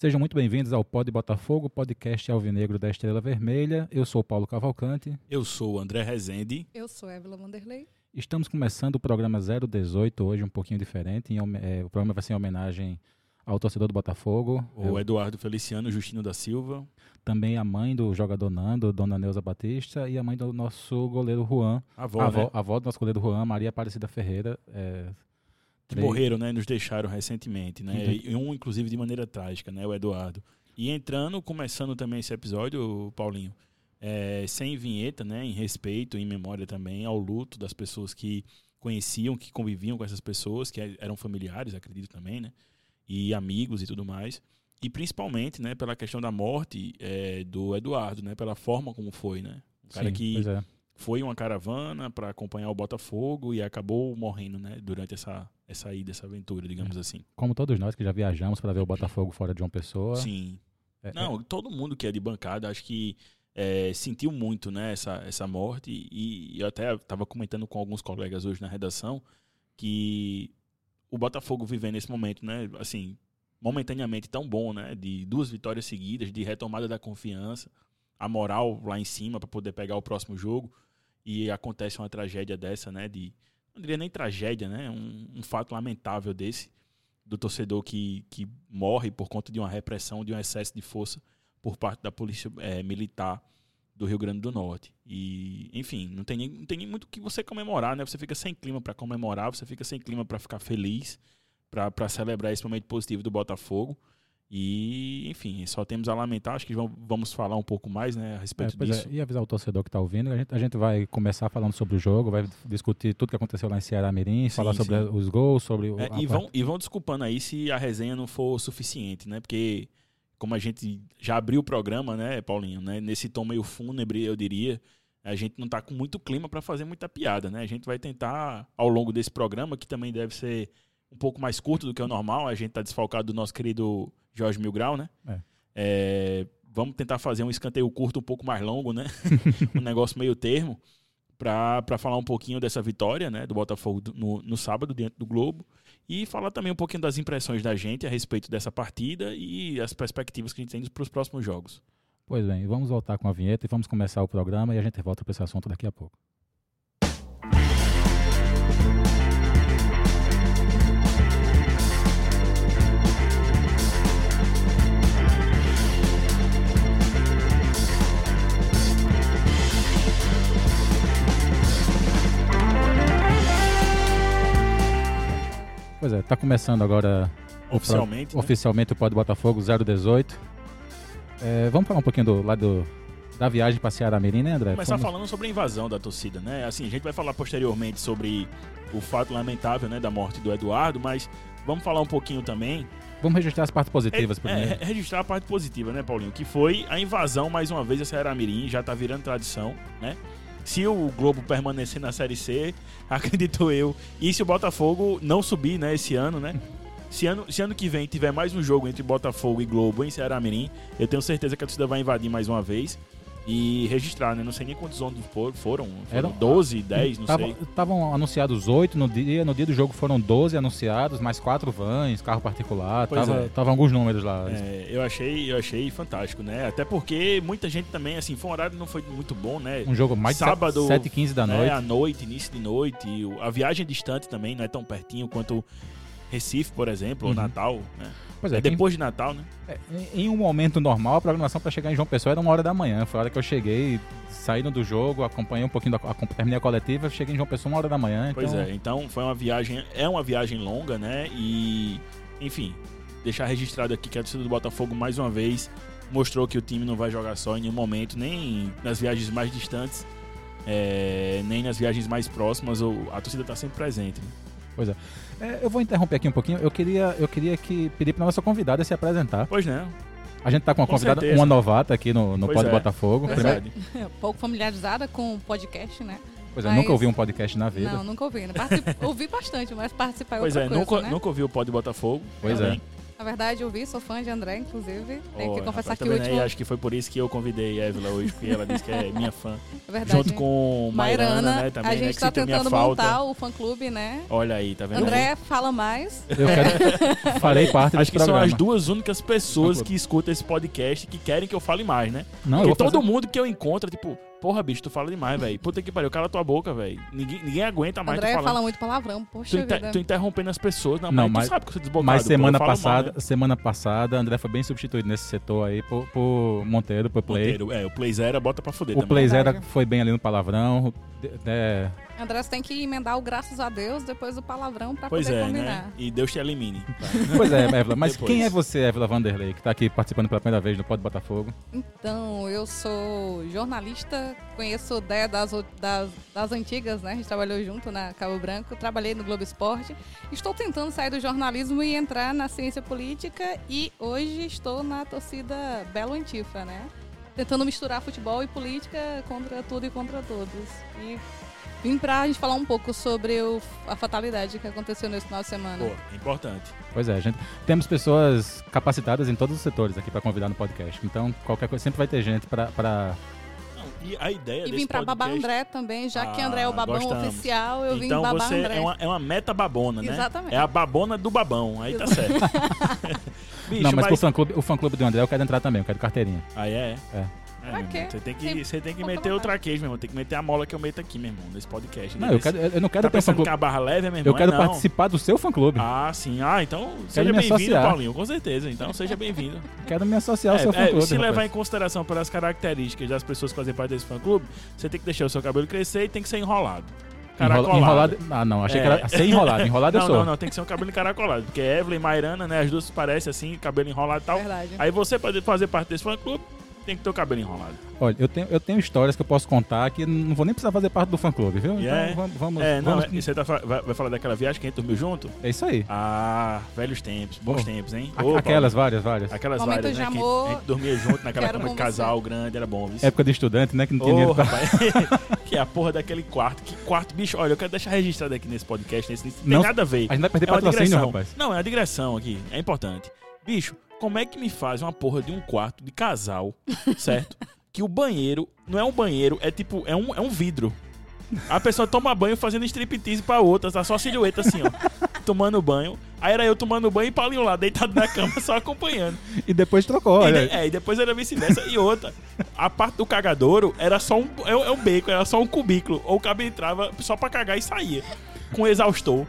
Sejam muito bem-vindos ao Pod Botafogo, podcast alvinegro da Estrela Vermelha. Eu sou Paulo Cavalcante. Eu sou o André Rezende. Eu sou Évila Vanderlei. Estamos começando o programa 018 hoje, um pouquinho diferente. Em, é, o programa vai ser em homenagem ao torcedor do Botafogo. O Eu, Eduardo Feliciano Justino da Silva. Também a mãe do jogador Nando, Dona Neuza Batista, e a mãe do nosso goleiro Juan. A avó, a avó, né? a avó do nosso goleiro Juan, Maria Aparecida Ferreira. É, que morreram, né? Nos deixaram recentemente, né? E um, inclusive, de maneira trágica, né? O Eduardo. E entrando, começando também esse episódio, Paulinho, é, sem vinheta, né? Em respeito, em memória também ao luto das pessoas que conheciam, que conviviam com essas pessoas, que eram familiares, acredito também, né? E amigos e tudo mais. E principalmente, né? Pela questão da morte é, do Eduardo, né? Pela forma como foi, né? Um cara Sim, que é. foi uma caravana para acompanhar o Botafogo e acabou morrendo, né? Durante essa essa ida, essa aventura, digamos é. assim. Como todos nós que já viajamos para ver o Botafogo fora de uma pessoa. Sim. É, Não, é. todo mundo que é de bancada, acho que é, sentiu muito né, essa, essa morte. E, e eu até estava comentando com alguns colegas hoje na redação que o Botafogo vivendo nesse momento, né? Assim, momentaneamente tão bom, né? De duas vitórias seguidas, de retomada da confiança, a moral lá em cima para poder pegar o próximo jogo. E acontece uma tragédia dessa, né? De não diria nem tragédia, né? Um, um, fato lamentável desse, do torcedor que, que morre por conta de uma repressão, de um excesso de força por parte da polícia é, militar do Rio Grande do Norte. E, enfim, não tem, nem, não tem nem muito o que você comemorar, né? Você fica sem clima para comemorar, você fica sem clima para ficar feliz, para celebrar esse momento positivo do Botafogo. E, enfim, só temos a lamentar. Acho que vamos falar um pouco mais né, a respeito é, disso. É, e avisar o torcedor que está ouvindo. A gente, a gente vai começar falando sobre o jogo, vai discutir tudo que aconteceu lá em Ceará Mirim, sim, falar sobre sim. os gols, sobre o. É, e, vão, e vão desculpando aí se a resenha não for suficiente, né? Porque, como a gente já abriu o programa, né, Paulinho, né, nesse tom meio fúnebre, eu diria. A gente não está com muito clima para fazer muita piada, né? A gente vai tentar, ao longo desse programa, que também deve ser um pouco mais curto do que o normal, a gente está desfalcado do nosso querido Jorge Milgrau, né? É. É, vamos tentar fazer um escanteio curto um pouco mais longo, né? um negócio meio termo, para falar um pouquinho dessa vitória né, do Botafogo no, no sábado, dentro do Globo. E falar também um pouquinho das impressões da gente a respeito dessa partida e as perspectivas que a gente tem para os próximos jogos. Pois bem, vamos voltar com a vinheta e vamos começar o programa e a gente volta para esse assunto daqui a pouco. Pois é, tá começando agora oficialmente, o, né? oficialmente o Pod Botafogo 018. É, vamos falar um pouquinho do lado da viagem para Ceará Mirim, né, André? Começar falando sobre a invasão da torcida, né? Assim, a gente vai falar posteriormente sobre o fato lamentável, né, da morte do Eduardo, mas vamos falar um pouquinho também Vamos registrar as partes positivas é, primeiro. É, registrar a parte positiva, né, Paulinho? Que foi a invasão, mais uma vez, a Ceará Mirim, já tá virando tradição, né? Se o Globo permanecer na Série C, acredito eu, e se o Botafogo não subir, né, esse ano, né? Se ano, se ano que vem tiver mais um jogo entre Botafogo e Globo em Ceará Mirim, eu tenho certeza que a torcida vai invadir mais uma vez e registrar, né? Não sei nem quantos ônibus foram. Foram Eram 12, 10, não tavam, sei. Estavam anunciados 8 no dia. No dia do jogo foram 12 anunciados, mais 4 vans, carro particular. Pois tava, é. tava alguns números lá. É, eu achei, eu achei fantástico, né? Até porque muita gente também, assim, foi um horário não foi muito bom, né? Um jogo mais sábado, 7 e 15 da né, noite. à noite, início de noite. A viagem distante também não é tão pertinho quanto Recife, por exemplo, uhum. ou Natal, né? Pois é, é depois de Natal, né? É, em um momento normal, a programação para chegar em João Pessoa era uma hora da manhã. Foi a hora que eu cheguei, saindo do jogo, acompanhei um pouquinho, da, terminei a coletiva, cheguei em João Pessoa uma hora da manhã. Pois então... é, então foi uma viagem, é uma viagem longa, né? E, enfim, deixar registrado aqui que a torcida do Botafogo, mais uma vez, mostrou que o time não vai jogar só em nenhum momento, nem nas viagens mais distantes, é, nem nas viagens mais próximas, a torcida está sempre presente. Né? Pois é. É. Eu vou interromper aqui um pouquinho. Eu queria, eu queria que pedir para nossa convidada se apresentar. Pois não. A gente tá com uma com convidada, certeza. uma novata aqui no, no Pod é. Botafogo. Primeiro... É. Pouco familiarizada com o podcast, né? Pois é, mas... nunca ouvi um podcast na vida. Não, nunca ouvi. Particip... ouvi bastante, mas participar é pois outra é, coisa, nunca, né? nunca ouvi o Pod Botafogo. Pois também. é. Na verdade, eu vi, sou fã de André, inclusive. Tenho Ó, que confessar que o último. Acho que foi por isso que eu convidei a Évila hoje, porque ela disse que é minha fã. É verdade. Junto com Mairana, Mairana, né? Também, a né, gente que tá tentando montar o fã-clube, né? Olha aí, tá vendo? André, fala mais. Eu quero... Farei parte Acho que são programa. as duas únicas pessoas que escutam esse podcast que querem que eu fale mais, né? Não, Porque todo fazer... mundo que eu encontro, tipo, porra, bicho, tu fala demais, velho. Puta que pariu, cala tua boca, velho. Ninguém, ninguém aguenta mais tu André fala muito palavrão. Tu, Poxa inter- vida. tu interrompendo as pessoas. Não, Não, mas, mas- tu sabe que sou desbocado. Mas pô, semana falo passada, mal, né? semana passada, André foi bem substituído nesse setor aí por, por Monteiro, por Play. Monteiro, É, o Play Zero bota pra fuder O também. Play Zero Verdade. foi bem ali no palavrão. de- é, André, você tem que emendar o graças a Deus depois do palavrão pra Pois poder é, combinar. né? E Deus te elimine. Pois é, Évila. Mas Depois. quem é você, Évila Vanderlei, que tá aqui participando pela primeira vez no Pode Botafogo? Então, eu sou jornalista, conheço o Dé das, das, das antigas, né? A gente trabalhou junto na Cabo Branco, trabalhei no Globo Esporte. Estou tentando sair do jornalismo e entrar na ciência política e hoje estou na torcida Belo Antifa, né? Tentando misturar futebol e política contra tudo e contra todos. E vim pra gente falar um pouco sobre o- a fatalidade que aconteceu nesse final de semana. Pô, é importante. Pois é, gente. Temos pessoas capacitadas em todos os setores aqui pra convidar no podcast. Então, qualquer coisa, sempre vai ter gente pra. pra... Não, e a ideia E vim pra babar podcast- André também, já que Ah, André é o babão gostamos. oficial, eu vim então babar você André. é uma, é uma meta babona, né? Exatamente. É a babona do babão. Aí tá certo. Bicho, não, mas, mas... pro fã clube, o fã clube do André eu quero entrar também, eu quero carteirinha. Aí é. É. É, Pra meu quê? Você tem que, Tem você tem que meter o traquejo, meu irmão. Tem que meter a mola que eu meto aqui, meu irmão, nesse podcast. Não, eu, quero, eu não quero Tá ter um fã que clube. a barra leve, meu irmão? Eu quero é participar do seu fã clube. Ah, sim. Ah, então seja bem-vindo. Paulinho. Com certeza. Então seja bem-vindo. Quero me associar ao É, seu fã é, clube. se levar rapaz. em consideração pelas características das pessoas que fazem parte desse fã-clube, você tem que deixar o seu cabelo crescer e tem que ser enrolado. Enrola- Caracolado. enrolado. Ah, não, achei É. que era ser enrolado. Enrolado eu não, sou. não, não, tem que ser um cabelo encaracolado. Porque Evelyn e Mairana, né, as duas parecem assim, cabelo enrolado e tal. Verdade. Aí você, pra fazer parte desse fã-clube, tem que ter o cabelo enrolado. Olha, eu tenho, eu tenho histórias que eu posso contar que não vou nem precisar fazer parte do fã clube, viu? Yeah. Então vamos. vamos, é, não, vamos- é- você tá, vai, vai falar daquela viagem que a gente dormiu junto? é isso aí. Ah, velhos tempos, bons Bom, tempos, hein? A- aquelas, várias, várias. Aquelas Momentos várias, né? de que a amor. gente, a gente dormia junto naquela cama de casal grande, era bom. Viu? Época de estudante, né? Que não tinha dinheiro pra... rapaz, que é a porra daquele quarto. Que quarto, bicho, olha, eu quero deixar registrado aqui nesse podcast, nesse, não tem Não- nada a ver. A gente vai perder É patrocínio, rapaz. Não, é uma digressão aqui, é importante. Bicho, como é que me faz uma porra de um quarto de casal, certo? que o banheiro não é um banheiro, é tipo, é um, é um vidro. A pessoa toma banho fazendo striptease pra outra, tá só a silhueta assim, ó. tomando banho. Aí era eu tomando banho e Paulinho lá, deitado na cama, só acompanhando. E depois trocou, E olha. de- é, e depois era vice-versa. E outra, a parte do cagadouro era só um, é, um- é um beco, era só um cubículo. Ou o cabo entrava só pra cagar e saía. Com exaustor.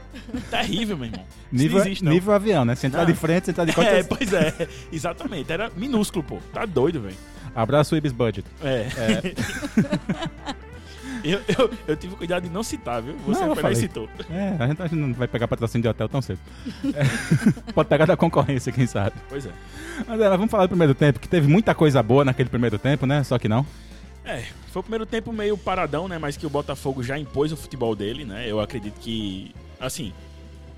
Terrível, meu irmão. Nível, existe, nível avião, né? Se entrar Não. de frente, se entrar de É, costas. pois é. Exatamente. Era minúsculo, pô. Tá doido, velho. Abraço, Ibis Budget. É. eu, eu, eu tive cuidado de não citar, viu? Você Não, foi e citou. É, a gente, a gente não vai pegar patrocínio de hotel tão cedo. É. Pode pegar da concorrência, quem sabe. Pois é. Mas é, vamos falar do primeiro tempo, que teve muita coisa boa naquele primeiro tempo, né? Só que não. É, foi o primeiro tempo meio paradão, né? Mas que o Botafogo já impôs o futebol dele, né? Eu acredito que, assim,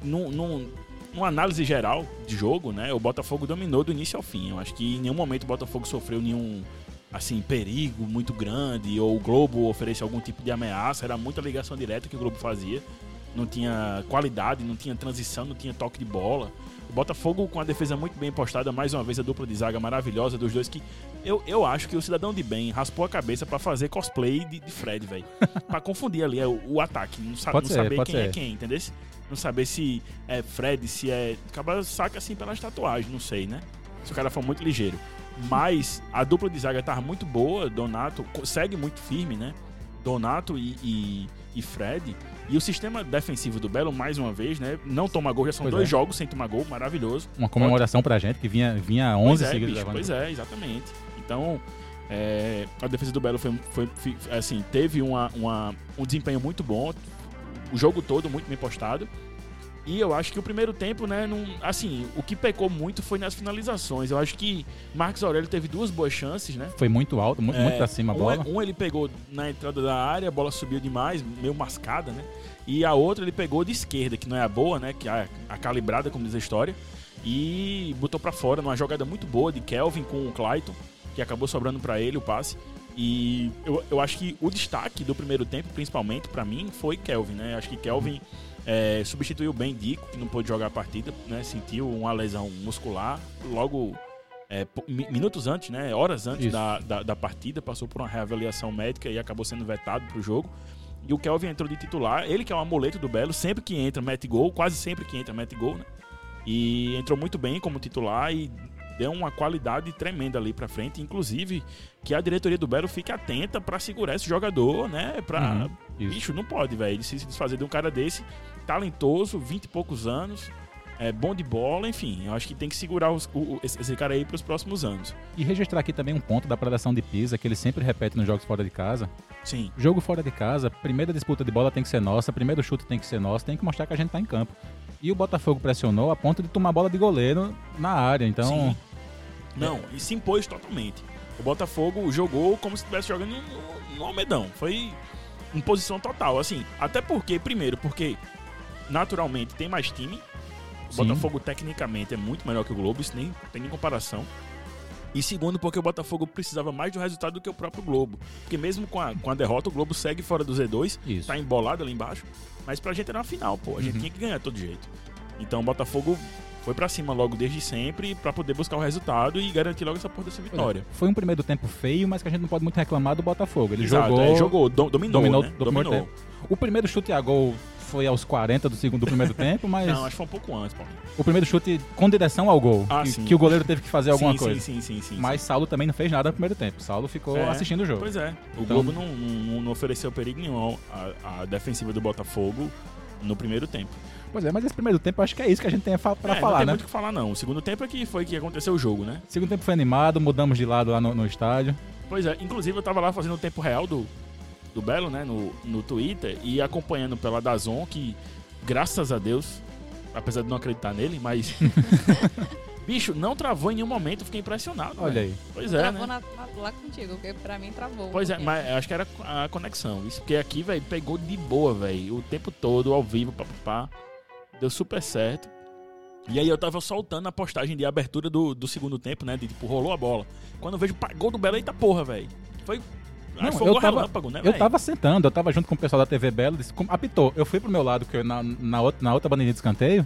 num, num- numa análise geral de jogo, né? O Botafogo dominou do início ao fim. Eu acho que em nenhum momento o Botafogo sofreu nenhum, assim, perigo muito grande ou o Globo oferecia algum tipo de ameaça. Era muita ligação direta que o Globo fazia. Não tinha qualidade, não tinha transição, não tinha toque de bola. Botafogo com a defesa muito bem postada, mais uma vez a dupla de zaga maravilhosa dos dois que eu, eu acho que o cidadão de bem raspou a cabeça pra fazer cosplay de, de Fred, velho. Pra confundir ali é, o, o ataque, não, sa não ser, saber quem é ser. quem, entendeu? Não saber se é Fred, se é. Acaba saca assim pelas tatuagens, não sei, né? Se o cara for muito ligeiro. Mas a dupla de zaga tava muito boa, Donato segue muito firme, né? Donato e, e, e Fred. E o sistema defensivo do Belo, mais uma vez, né? Não toma gol, já são Pois dois é. jogos sem tomar gol, maravilhoso. Uma comemoração pra gente, que vinha, vinha 11 Pois é, seguidos bicho, pois é, exatamente. Então, é, a defesa do Belo foi, foi- assim, teve uma, uma- um desempenho muito bom, o jogo todo muito bem postado. E eu acho que o primeiro tempo, né, não, assim, o que pecou muito foi nas finalizações. Eu acho que Marcos Aurélio teve duas boas chances, né? Foi muito alto, muito, muito É, pra cima a um, bola. Um ele pegou na entrada da área, a bola subiu demais, meio mascada, né? E a outra ele pegou de esquerda, que não é a boa, né? Que é a, a calibrada, como diz a história. E botou pra fora numa jogada muito boa de Kelvin com o Clayton, que acabou sobrando pra ele o passe. E eu, eu acho que o destaque do primeiro tempo, principalmente pra mim, foi Kelvin, né? Acho que Kelvin É, substituiu bem Dico, que não pôde jogar a partida, né? Sentiu uma lesão muscular. Logo, é, minutos antes, né? Horas antes da, da, da partida, passou por uma reavaliação médica e acabou sendo vetado pro jogo. E o Kelvin entrou de titular. Ele que é um amuleto do Belo, sempre que entra, mete gol. Quase sempre que entra, mete gol, né? E entrou muito bem como titular e deu uma qualidade tremenda ali pra frente. Inclusive, que a diretoria do Belo fique atenta pra segurar esse jogador, né? Pra, Uhum. Bicho, não pode, velho. Se desfazer de um cara desse, talentoso, 20 e poucos anos, é bom de bola, enfim. Eu acho que tem que segurar os- o- esse, esse cara aí pros próximos anos. E registrar aqui também um ponto da predação de Pisa, que ele sempre repete nos jogos fora de casa. Sim. Jogo fora de casa, primeira disputa de bola tem que ser nossa, primeiro chute tem que ser nosso, tem que mostrar que a gente tá em campo. E o Botafogo pressionou a ponto de tomar bola de goleiro na área, então... Sim. Não, e se impôs totalmente. O Botafogo jogou como se estivesse jogando no, no Almedão. Foi em posição total, assim. Até porque, primeiro, porque naturalmente tem mais time. O. Botafogo tecnicamente é muito melhor que o Globo, isso nem tem nem comparação. E segundo, porque o Botafogo precisava mais do resultado do que o próprio Globo. Porque mesmo com a, com a derrota, o Globo segue fora do Z2, Isso. tá embolado ali embaixo. Mas pra gente era uma final, pô. A gente Uhum. tinha que ganhar de todo jeito. Então o Botafogo foi pra cima logo desde sempre pra poder buscar o resultado e garantir logo essa porra dessa vitória. Foi um primeiro tempo feio, mas que a gente não pode muito reclamar do Botafogo. Ele Exato, jogou, é, jogou, do- dominou, dominou, né? Dominou. tempo. O primeiro chute a gol foi aos 40 do segundo do primeiro tempo, mas Não, acho que foi um pouco antes, Paulinho. o primeiro chute com direção ao gol, Ah, que, sim. que o goleiro teve que fazer alguma sim, coisa. Sim, sim, sim, sim. Mas Saulo também não fez nada no primeiro tempo. Saulo ficou É, assistindo o jogo. Pois é. O Então- Globo não, não, não ofereceu perigo nenhum à, à defensiva do Botafogo no primeiro tempo. Pois é, mas esse primeiro tempo acho que é isso que a gente tem pra É, não falar, tem né? muito o que falar, não. O segundo tempo é que foi que aconteceu o jogo, né? Segundo tempo foi animado, mudamos de lado lá no, no estádio. Pois é, inclusive eu tava lá fazendo o tempo real do, do Belo, né, no, no Twitter, e acompanhando pela Dazon, que graças a Deus, apesar de não acreditar nele, mas. Bicho, não travou em nenhum momento, fiquei impressionado. Olha velho. aí. Pois é, Travou né? na- na- lá contigo, porque pra mim travou. um Pois é, pouquinho. mas acho que era a conexão. Isso porque aqui, velho, pegou de boa, velho. O tempo todo, ao vivo, papapá. Deu super certo. E aí eu tava soltando a postagem de abertura do, do segundo tempo, né? De tipo, rolou a bola. Quando eu vejo, gol do Belo, eita porra, velho. Foi. Não, eu tava- relâmpago, né, Eu tava sentando, eu tava junto com o pessoal da TV Belo, disse, apitou. Eu fui pro meu lado, que eu, na, na, outra, na outra bandeirinha de escanteio.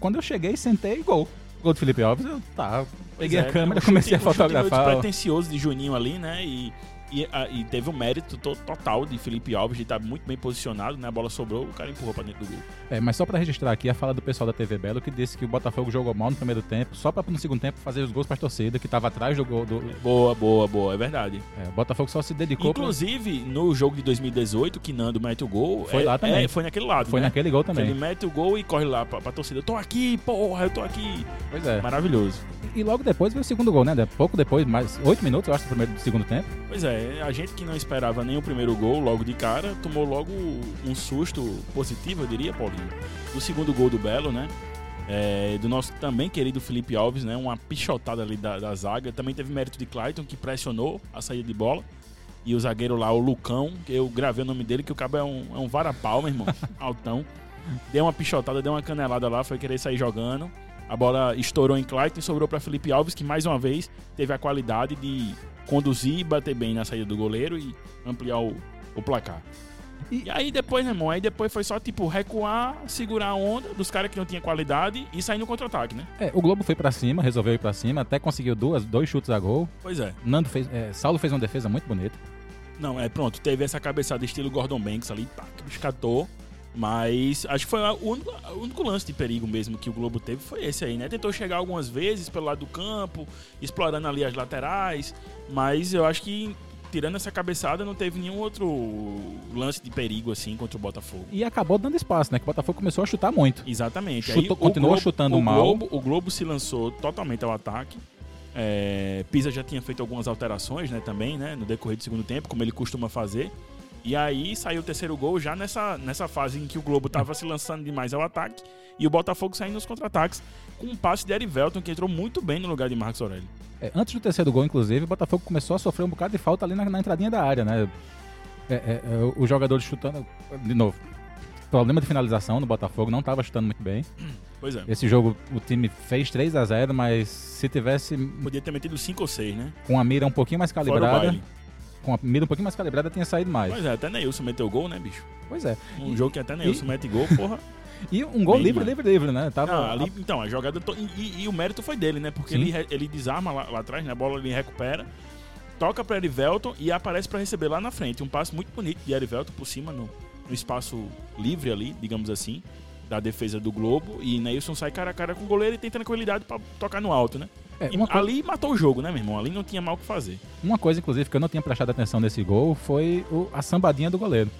Quando eu cheguei, sentei, gol. Gol do Felipe Alves, eu tá. Pois Peguei é, a câmera, um chute- comecei a um chute meio fotografar. despretensioso de Juninho ali, né? E, e, a- e teve o mérito to- total de Felipe Alves de estar muito bem posicionado, né? A bola sobrou, o cara empurrou pra dentro do gol. É, mas só pra registrar aqui a fala do pessoal da TV Belo que disse que o Botafogo jogou mal no primeiro tempo, só pra no segundo tempo fazer os gols pra torcida, que tava atrás do gol do. Boa, boa, boa, é verdade. É, o Botafogo só se dedicou. pra- Inclusive, no jogo de 2018, que Nando mete o gol. Foi é- lá também. é, foi naquele lado. Foi né? naquele gol também. Ele mete o gol e corre lá pra, pra torcida. Eu tô aqui, porra, eu tô aqui. Pois é. Maravilhoso. E logo depois veio o segundo gol, né? Pouco depois, mais oito minutos, eu acho, do primeiro do segundo tempo. Pois é, a gente que não esperava nem o primeiro gol logo de cara, tomou logo um susto positivo, eu diria, Paulinho. Do segundo gol do Belo, né? É, do nosso também querido Felipe Alves, né? Uma pichotada ali da, da zaga. Também teve mérito de Clayton, que pressionou a saída de bola. E o zagueiro lá, o Lucão, que eu gravei o nome dele, que o cabo é um, é um varapau, meu irmão. Altão. Deu uma pichotada, deu uma canelada lá, foi querer sair jogando. A bola estourou em Clayton e sobrou para Felipe Alves, que mais uma vez teve a qualidade de conduzir e bater bem na saída do goleiro e ampliar o, o placar. E, aí depois, meu irmão, aí depois foi só tipo recuar, segurar a onda dos caras que não tinham qualidade e sair no contra-ataque, né? É, o Globo foi pra cima, resolveu ir pra cima, até conseguiu duas, dois chutes a gol. Pois é. Nando fez. É, Saulo fez uma defesa muito bonita. Não, é pronto, teve essa cabeçada estilo Gordon Banks ali, pá, que escatou. Mas acho que foi o único, o único lance de perigo mesmo que o Globo teve foi esse aí, né? Tentou chegar algumas vezes pelo lado do campo, explorando ali as laterais, mas eu acho que tirando essa cabeçada não teve nenhum outro lance de perigo assim contra o Botafogo. E acabou dando espaço, né? Que o Botafogo começou a chutar muito. Exatamente. Chutou- o continuou Globo- chutando o mal. Globo, o Globo se lançou totalmente ao ataque. É, Pisa já tinha feito algumas alterações, né, também, né, no decorrer do segundo tempo, como ele costuma fazer. E aí saiu o terceiro gol já nessa, nessa fase em que o Globo estava se lançando demais ao ataque e o Botafogo saindo nos contra-ataques com um passe de Erivelton que entrou muito bem no lugar de Marcos Aurélio. É, antes do terceiro gol, inclusive, o Botafogo começou a sofrer um bocado de falta ali na, na entradinha da área, né? É, é, é, o jogador chutando. De novo, problema de finalização no Botafogo, não estava chutando muito bem. Pois é. Esse jogo o time fez 3 a 0 mas se tivesse Podia ter metido 5 ou 6, né? com a mira um pouquinho mais calibrada. Com a mira um pouquinho mais calibrada, tinha saído mais. Pois é, até Neilson meteu gol, né, bicho? Pois é. Um E- jogo que até Neilson mete gol, porra. E um gol Bem livre, livre, livre, né? Tava Não, ali, então, a jogada. to- E, e- e o mérito foi dele, né? Porque Sim. ele, ele desarma lá, lá atrás, né? A bola ele recupera, toca pra Erivelton e aparece pra receber lá na frente. Um passe muito bonito de Erivelton por cima, no, no espaço livre ali, digamos assim, da defesa do Globo. E Neilson sai cara a cara com o goleiro e tem tranquilidade pra tocar no alto, né? É, E ali matou o jogo, né, meu irmão? Ali não tinha mal o que fazer. uma coisa, inclusive, que eu não tinha prestado atenção nesse gol foi o- a sambadinha do goleiro.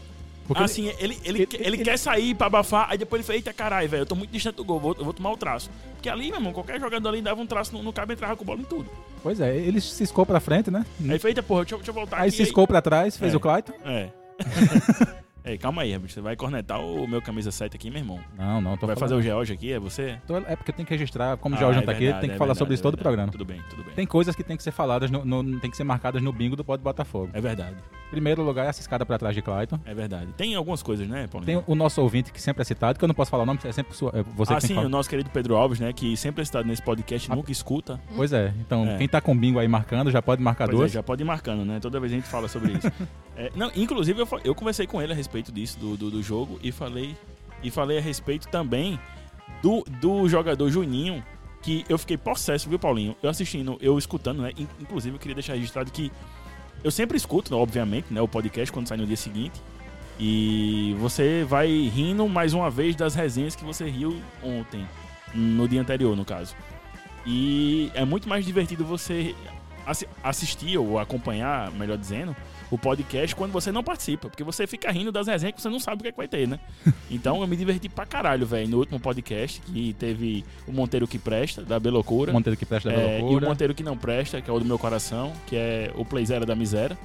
Porque assim, ele, ele, ele- ele, quer sair pra abafar, aí depois ele fala, eita caralho, velho, eu tô muito distante do gol, vou, eu vou tomar o traço. Porque ali, meu irmão, qualquer jogador ali dava um traço no, no cabo e entrava com bola em tudo. Pois é, ele ciscou pra frente, né? Aí ele fala, eita porra, deixa, eu- voltar Aí aqui. ciscou pra trás, fez É. o Clayton. É. Ei, calma aí. Você vai cornetar o meu camisa 7 aqui, meu irmão. Não, não, tô vai falando- fazer o George aqui, é você? tô- É porque tem que registrar, como o Ah, George é não tá aqui, verdade, tem que é falar verdade, sobre isso é todo o verdade. programa. Tudo bem, tudo bem. Tem coisas que tem que ser faladas, no, no- tem que ser marcadas no bingo do Pode Botafogo. É verdade, Primeiro lugar é essa escada pra trás de Clayton. é verdade. Tem algumas coisas, né, Paulinho? Tem o nosso ouvinte que sempre é citado, que eu não posso falar o nome, é sempre sua, é você ah, sim, o nosso querido Pedro Alves, né, que sempre está nesse podcast, Ah. nunca escuta. Pois é, então É. quem tá com bingo aí marcando já pode marcar Pois é, duas. já pode ir marcando, né? Toda vez a gente fala sobre isso. É, não, inclusive, eu, eu conversei com ele a respeito disso, do, do, do jogo, e falei, e falei a respeito também do, do jogador Juninho, que eu fiquei possesso, viu, Paulinho? Eu assistindo, eu escutando, né? In- Inclusive, eu queria deixar registrado que eu sempre escuto, obviamente, né, o podcast quando sai no dia seguinte. E você vai rindo mais uma vez das resenhas que você riu ontem, no dia anterior, no caso. E é muito mais divertido você assistir ou acompanhar, melhor dizendo, o podcast quando você não participa, porque você fica rindo das resenhas que você não sabe o que, é que vai ter, né? Então eu me diverti pra caralho, velho, no último podcast, que teve o Monteiro que Presta, da Belocura. O Monteiro que presta da É, e o. Monteiro que não presta, que é o do meu coração, que é o Playzera da Miséria.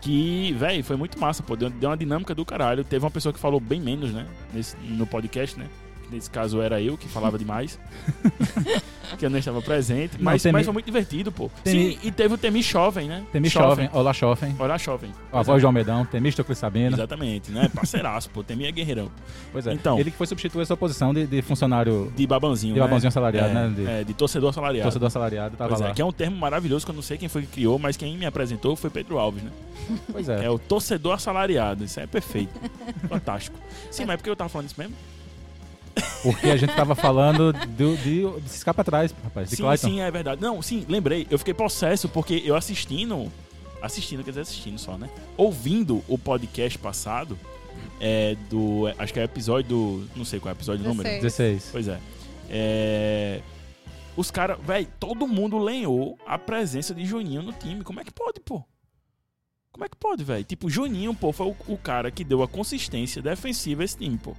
Que, velho, foi muito massa, pô. Deu, deu uma dinâmica do caralho. Teve uma pessoa que falou bem menos, né? Nesse, no podcast, né? Nesse caso era eu que falava demais. que eu não estava presente. Mas, Temi- mas foi muito divertido, pô. Temi- Sim, e teve o Temi Jovem, né? Temi Jovem, Olá Jovem, Olá, Jovem. a voz de Almedão, Temístocles Sabino. Exatamente, né? Parceiraço, pô. Temi é guerreirão. Pois é. Então. Ele que foi substituir essa posição de, de funcionário, De babanzinho, de né? babanzinho assalariado, é, né? De é, de torcedor assalariado. torcedor assalariado, tava Pois é, lá. que é um termo maravilhoso que eu não sei quem foi que criou, mas quem me apresentou foi Pedro Alves, né? Pois é. É o torcedor assalariado. Isso é perfeito. Fantástico. Sim, mas por que eu tava falando isso mesmo? Porque a gente tava falando do, de, de se escapar atrás, rapaz, de sim, Clayton. sim, é verdade. Não, sim, lembrei. Eu fiquei possesso porque eu assistindo. Assistindo, quer dizer, assistindo só, né? Ouvindo o podcast passado. É, do. Acho que é o episódio do. Não sei qual é o episódio número. 16. 16. Pois é. É, Os caras, velho, todo mundo lenhou a presença de Juninho no time. Como é que pode, pô? Como é que pode, velho? Tipo, Juninho, pô, foi o, o cara que deu a consistência defensiva a esse time, pô.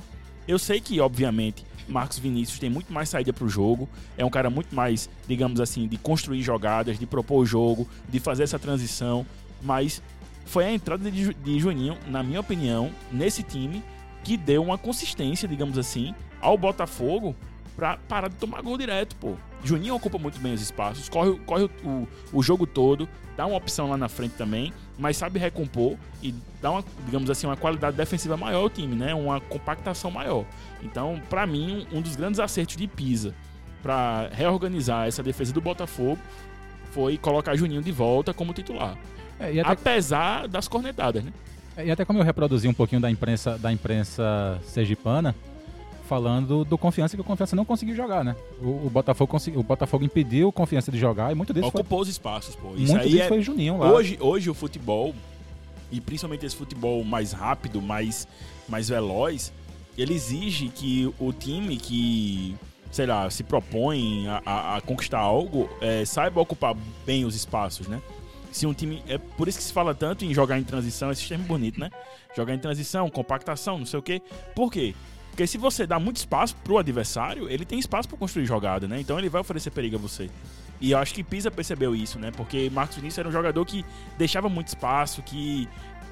Eu sei que, obviamente, Marcos Vinícius tem muito mais saída pro jogo. É um cara muito mais, digamos assim, de construir jogadas, de propor o jogo, de fazer essa transição. Mas foi a entrada de, de Juninho, na minha opinião, nesse time, que deu uma consistência, digamos assim, ao Botafogo pra parar de tomar gol direto, pô. Juninho ocupa muito bem os espaços, corre, corre o, o, o jogo todo, dá uma opção lá na frente também, mas sabe recompor e dá uma, digamos assim, uma qualidade defensiva maior ao time, né? Uma compactação maior. Então, pra mim, um, dos grandes acertos de Pisa pra reorganizar essa defesa do Botafogo foi colocar Juninho de volta como titular. É, e, até, Apesar das cornetadas, né? e até como eu reproduzi um pouquinho da imprensa, da imprensa sergipana, falando do Confiança, que o Confiança não conseguiu jogar, né? O, o Botafogo, consegui- o Botafogo impediu o Confiança de jogar e muito foi, Ocupou os espaços, pô. Isso muito aí é, foi Juninho lá. Hoje, hoje o futebol, e principalmente esse futebol mais rápido, mais, mais veloz, ele exige que o time que, sei lá, se propõe a, a- a conquistar algo, é, saiba ocupar bem os espaços, né? Se um time. É por isso que se fala tanto em jogar em transição, esse termo bonito, né? Jogar em transição, compactação, não sei o quê. Por quê? Porque se você dá muito espaço pro adversário, ele tem espaço para construir jogada, né? Então ele vai oferecer perigo a você. E eu acho que Pisa percebeu isso, né? Porque Marcos Vinícius era um jogador que deixava muito espaço, que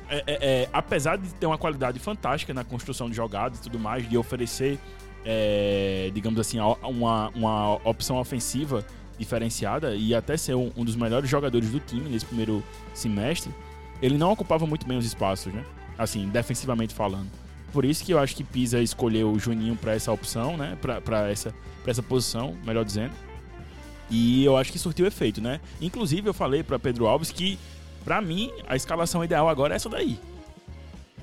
é, é, é, apesar de ter uma qualidade fantástica na construção de jogadas e tudo mais, de oferecer, é, digamos assim, uma, uma opção ofensiva diferenciada e até ser um, um dos melhores jogadores do time nesse primeiro semestre, ele não ocupava muito bem os espaços, né? Assim, defensivamente falando. Por isso que eu acho que Pisa escolheu o Juninho para essa opção, né? Pra essa, essa posição, melhor dizendo. E eu acho que surtiu efeito, né? Inclusive, eu falei para Pedro Alves que, pra mim, a escalação ideal agora é essa daí.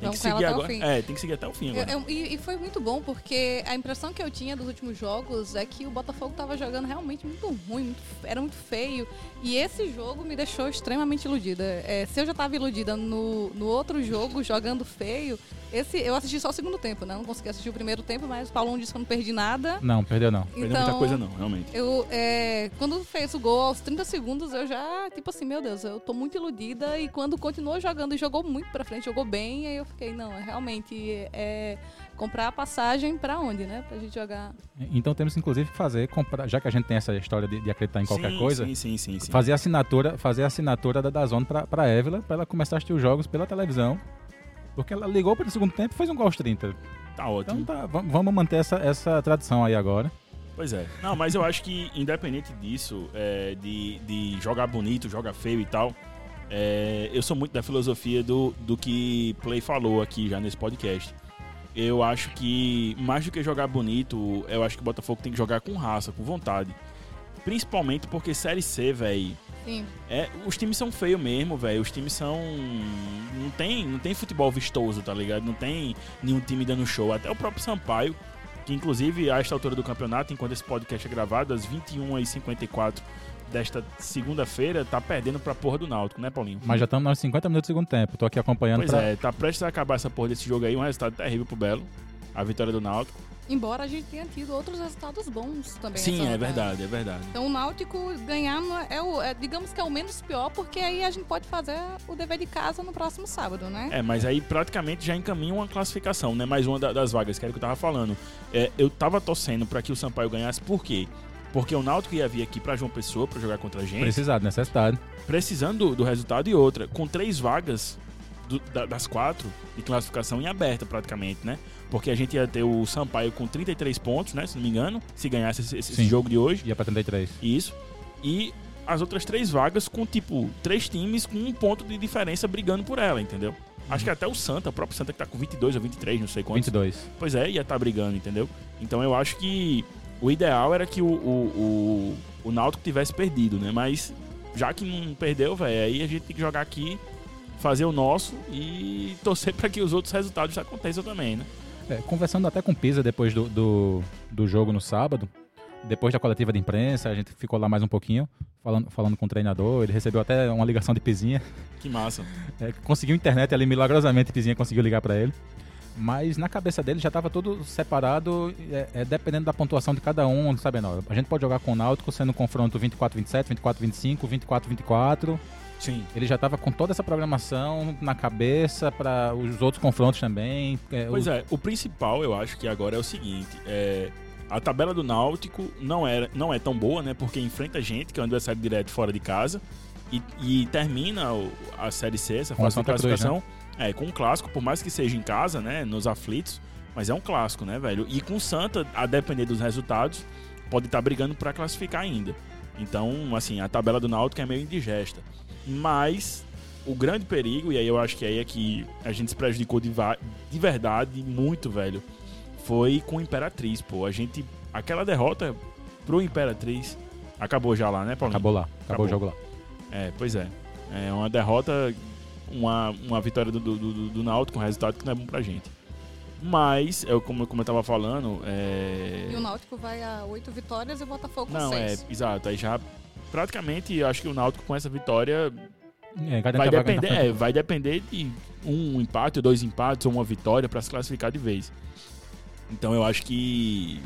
Tem Vamos que seguir até o agora. fim. É, tem que seguir até o fim Eu- agora. eu- e, e foi muito bom, porque a impressão que eu tinha dos últimos jogos é que o Botafogo tava jogando realmente muito ruim, muito- era muito feio. E esse jogo me deixou extremamente iludida. É, se eu já tava iludida no, no outro jogo, jogando feio, esse eu assisti só o segundo tempo, né? Eu Não consegui assistir o primeiro tempo, mas o Paulão disse que eu não perdi nada. Não, perdeu não. Perdeu muita coisa não, realmente. Eu, é, quando fez o gol aos 30 segundos, eu já, tipo assim, meu Deus, eu tô muito iludida. E quando continuou jogando e jogou muito pra frente, jogou bem, aí eu fiquei, não, é realmente é comprar a passagem pra onde, né? Pra gente jogar. Então temos inclusive que fazer, comprar, já que a gente tem essa história de, de acreditar em qualquer sim, coisa, Sim, sim, sim. sim. fazer a assinatura, fazer a assinatura da Dazone pra, pra Évila, pra ela começar a assistir os jogos pela televisão. Porque ela ligou pelo segundo tempo e fez um gol aos 30. Tá ótimo. Então tá, va- vamos manter essa, essa tradição aí agora. Pois é. Não, mas eu acho que, independente disso, é, de, de jogar bonito, jogar feio e tal, é, eu sou muito da filosofia do, do que Play falou aqui já nesse podcast. Eu acho que, mais do que jogar bonito, eu acho que o Botafogo tem que jogar com raça, com vontade. Principalmente porque Série C, velho, Sim. é, os times são feios mesmo, velho. Os times são. Não tem, não tem futebol vistoso, tá ligado? Não tem nenhum time dando show. Até o próprio Sampaio, que inclusive a esta altura do campeonato, enquanto esse podcast é gravado, às 21h54 desta segunda-feira, tá perdendo pra porra do Náutico, né, Paulinho? Mas já estamos nos 50 minutos do segundo tempo. Tô aqui acompanhando Pois pra... é, tá prestes a acabar essa porra desse jogo aí, um resultado terrível pro Belo. A vitória do Náutico. Embora a gente tenha tido outros resultados bons também. Sim, é verdade, é verdade. Então o Náutico ganhar é, o, é, digamos que é o menos pior, porque aí a gente pode fazer o dever de casa no próximo sábado, né? É, mas aí praticamente já encaminha uma classificação, né? Mais uma da- das vagas, que era o que eu tava falando. É, eu tava torcendo pra que o Sampaio ganhasse, por quê? Porque o Náutico ia vir aqui pra João Pessoa pra jogar contra a gente, Precisado, necessidade. precisando do, do resultado e outra, com três vagas do- da- das quatro de classificação em aberta praticamente, né? Porque a gente ia ter o Sampaio com 33 pontos, né? Se não me engano, se ganhasse esse, esse jogo de hoje. Ia pra 33. Isso. E as outras três vagas com, tipo, três times com um ponto de diferença brigando por ela, entendeu? Acho que até o Santa, o próprio Santa que tá com 22 ou 23, não sei quantos. 22. Pois é, ia estar brigando, entendeu? Então eu acho que o ideal era que o, o, o, o Náutico tivesse perdido, né? Mas já que não perdeu, velho, aí a gente tem que jogar aqui, fazer o nosso e torcer para que os outros resultados aconteçam também, né? É, conversando até com o Pisa depois do, do, do jogo no sábado, depois da coletiva de imprensa, a gente ficou lá mais um pouquinho, falando, falando com o treinador, ele recebeu até uma ligação de Pizinha, Que massa. é, conseguiu internet ali milagrosamente, Pizinha conseguiu ligar pra ele. Mas na cabeça dele já estava tudo separado, é, é, dependendo da pontuação de cada um, sabe? Não, a gente pode jogar com o Náutico sendo um confronto 24-27, 24-25, 24-24. Sim. Ele já estava com toda essa programação na cabeça para os outros confrontos também. é, Pois o- é, o principal eu acho que agora é o seguinte: é, a tabela do Náutico não, era, não é tão boa, né? Porque enfrenta gente, que é um adversário direto fora de casa, e, e termina a Série C, essa fase de Santa Cruz, classificação, é, com um clássico, por mais que seja em casa, né? Nos aflitos, mas é um clássico, né, velho? E com o Santa, a depender dos resultados, pode estar brigando para classificar ainda. Então, assim, a tabela do Náutico é meio indigesta. Mas o grande perigo, e aí eu acho que aí é que a gente se prejudicou de, de verdade, muito, velho, foi com o Imperatriz, pô. A gente. Aquela derrota pro Imperatriz acabou já lá, né, Paulinho? Acabou lá, acabou, Acabou. o jogo lá. É, pois é. É uma derrota, uma, uma vitória do, do, do, do Náutico com resultado que não é bom pra gente. Mas, eu, como, como eu tava falando, é. E o Náutico vai a oito vitórias e o Botafogo com Não, é, seis. exato. Aí já. Praticamente, eu acho que o Náutico com essa vitória É, vai depender, é, vai depender de um empate, ou dois empates, ou uma vitória pra se classificar de vez. Então eu acho que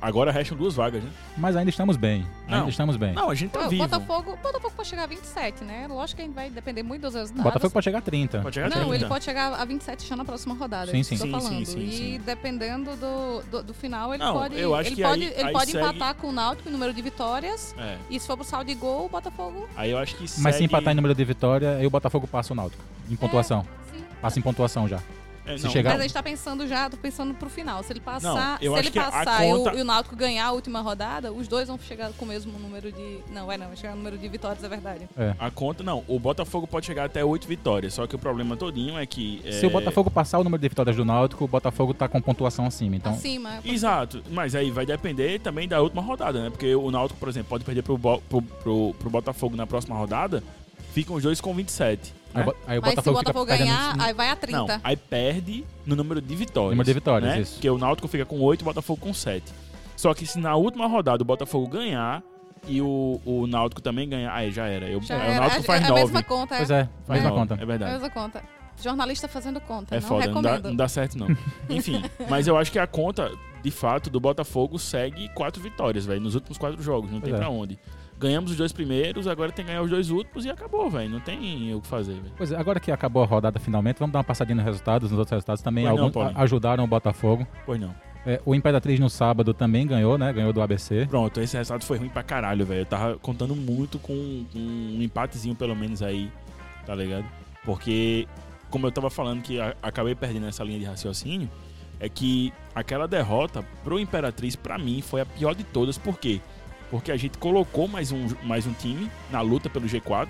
agora restam duas vagas, né? Mas ainda estamos bem. Não. Ainda estamos bem. Não, a gente tá Pô, vivo. Botafogo, Botafogo pode chegar a 27, né? Lógico que a gente vai depender muito dos resultados. Botafogo pode chegar a 30. Pode chegar a Não, 30. ele pode chegar a 27 já na próxima rodada. Sim, é sim. Sim, falando. sim, sim, e sim. dependendo do, do, do final, ele Não, pode. eu acho ele que pode, aí- ele aí pode segue- empatar com o Náutico em número de vitórias. É. E se for pro saldo de gol, o Botafogo. Aí eu acho que Mas segue... se empatar em número de vitória, aí o Botafogo passa o Náutico. Em pontuação. Sim. Passa em pontuação já. É, se não, chegar- Mas a gente tá pensando já, tô pensando pro final. Se ele passar, eu se ele passar e, o, conta- e o Náutico ganhar a última rodada, os dois vão chegar com o mesmo número de. Não, vai não, vai chegar no número de vitórias, é verdade. A conta, não. O Botafogo pode chegar até oito vitórias, só que o problema todinho é que... Se o é, Botafogo passar o número de vitórias do Náutico, o Botafogo tá com pontuação acima. Então, Acima. Exato, mas aí vai depender também da última rodada, né? Porque o Náutico, por exemplo, pode perder pro, Bo- pro, pro, pro Botafogo na próxima rodada, ficam os dois com 27. Aí, né? aí o Mas se o Botafogo, Botafogo ganhar, aí vai a 30. Não, aí perde no número de vitórias. Número de vitórias, né? isso. Porque o Náutico fica com 8 e o Botafogo com 7. Só que se na última rodada o Botafogo ganhar e o, o Náutico também ganhar, aí já era. Eu, Já o. Náutico é, faz é a 9. mesma conta, é. Pois é, Faz mesma nove, conta. É É a verdade. mesma conta. Jornalista fazendo conta, É não foda, não dá, recomendo. não dá certo não. Enfim, mas eu acho que a conta, de fato, do Botafogo segue quatro vitórias, velho, nos últimos quatro jogos. Não tem Pois é. pra onde. Ganhamos os dois primeiros, agora tem que ganhar os dois últimos e acabou, velho. Não tem o que fazer, velho. Pois é, agora que acabou a rodada finalmente, vamos dar uma passadinha nos resultados, nos outros resultados também. Pois não, Alguns a- ajudaram o Botafogo. Pois não. É, o Imperatriz no sábado também ganhou, né? Ganhou do ABC. Pronto, esse resultado foi ruim pra caralho, velho. Eu tava contando muito com, com um empatezinho, pelo menos, aí, tá ligado? Porque, como eu tava falando que a- acabei perdendo essa linha de raciocínio, é que aquela derrota pro Imperatriz, pra mim, foi a pior de todas. Por quê? Porque a gente colocou mais um, mais um time na luta pelo G4.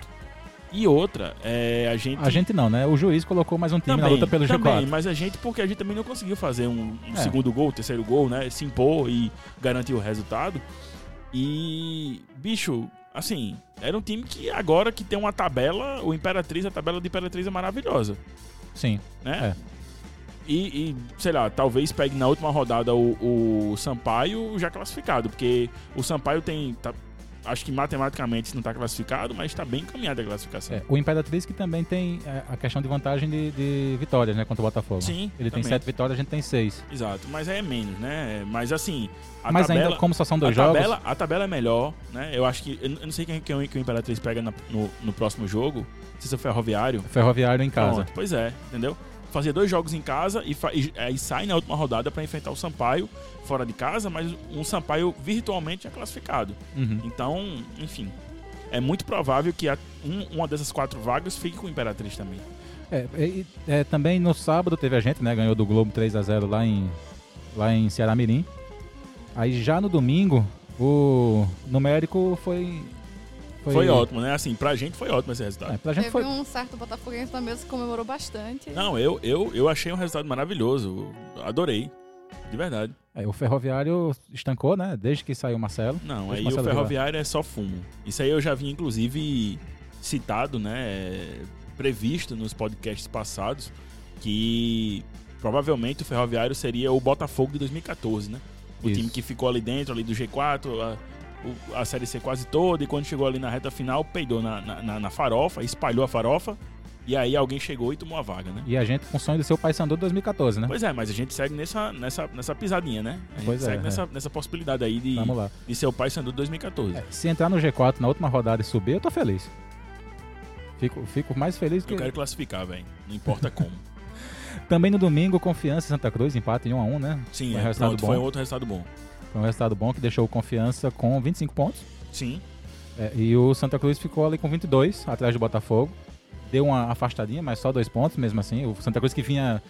E outra, é, a gente. A gente não, né? O juiz colocou mais um time também, na luta pelo também, G4. mas a gente, porque a gente também não conseguiu fazer um, um É. segundo gol, terceiro gol, né? Se impor e garantir o resultado. E, bicho, assim, era um time que agora que tem uma tabela, o Imperatriz, a tabela do Imperatriz é maravilhosa, Sim. né? E, e, sei lá, talvez pegue na última rodada o, o Sampaio já classificado, porque o Sampaio tem. tá- acho que matematicamente não tá classificado, mas tá bem encaminhada a classificação. É, o Imperatriz que também tem é, a questão de vantagem de, de vitórias, né? Contra o Botafogo. Sim, Ele tem também. sete vitórias, a gente tem seis. Exato, mas é menos, né? Mas assim, a Mas tabela, ainda, como só são dois a jogos, tabela, a tabela é melhor, né? Eu acho que. Eu não sei quem, quem, que o Imperatriz pega na- no, no próximo jogo. Se é ferroviário. Ferroviário em casa. Pronto, pois é, entendeu? Fazer dois jogos em casa e, e, aí sai na última rodada pra enfrentar o Sampaio fora de casa, mas um Sampaio virtualmente é classificado. Uhum. Então, enfim. É muito provável que a- um- uma dessas quatro vagas fique com o Imperatriz também. É, e- é, também no sábado teve a gente, né? Ganhou do Globo 3 a 0 lá em, lá em Ceará Mirim. Aí já no domingo, o numérico foi. Foi, ótimo, né? Assim, pra gente foi ótimo esse resultado. É, pra gente Teve foi. um certo botafoguense na mesa que comemorou bastante. Não, eu, eu, eu achei um resultado maravilhoso. Adorei. De verdade. é, o Ferroviário estancou, né? Desde que saiu o Marcelo. Não, aí o Marcelo o ferroviário é só fumo. Isso aí eu já vi, inclusive, citado, né? Previsto nos podcasts passados, que provavelmente o ferroviário seria o Botafogo de 2014, né? O Isso. time que ficou ali dentro, ali do G4, a, o- a Série C quase toda, e quando chegou ali na reta final, peidou na, na, na- farofa, espalhou a farofa, e aí alguém chegou e tomou a vaga, né? E a gente com o sonho de ser o Paysandu de 2014, né? Pois é, mas a gente segue nessa, nessa, nessa pisadinha, né? A gente Pois é, segue é. nessa, nessa possibilidade aí de, Vamos lá. de ser o pai Sandu 2014. É, se entrar no G4 na última rodada e subir, eu tô feliz. Fico, fico mais feliz que. Eu quero classificar, velho. Não importa como. Também no domingo, Confiança e Santa Cruz, empate em 1 a 1 né? Sim, Foi um é, resultado pronto, bom. foi um outro resultado bom. Foi um resultado bom que deixou o Confiança com 25 pontos. Sim. É, e o Santa Cruz ficou ali com 22, atrás do Botafogo. Deu uma afastadinha, mas só dois pontos mesmo assim. O Santa Cruz que vinha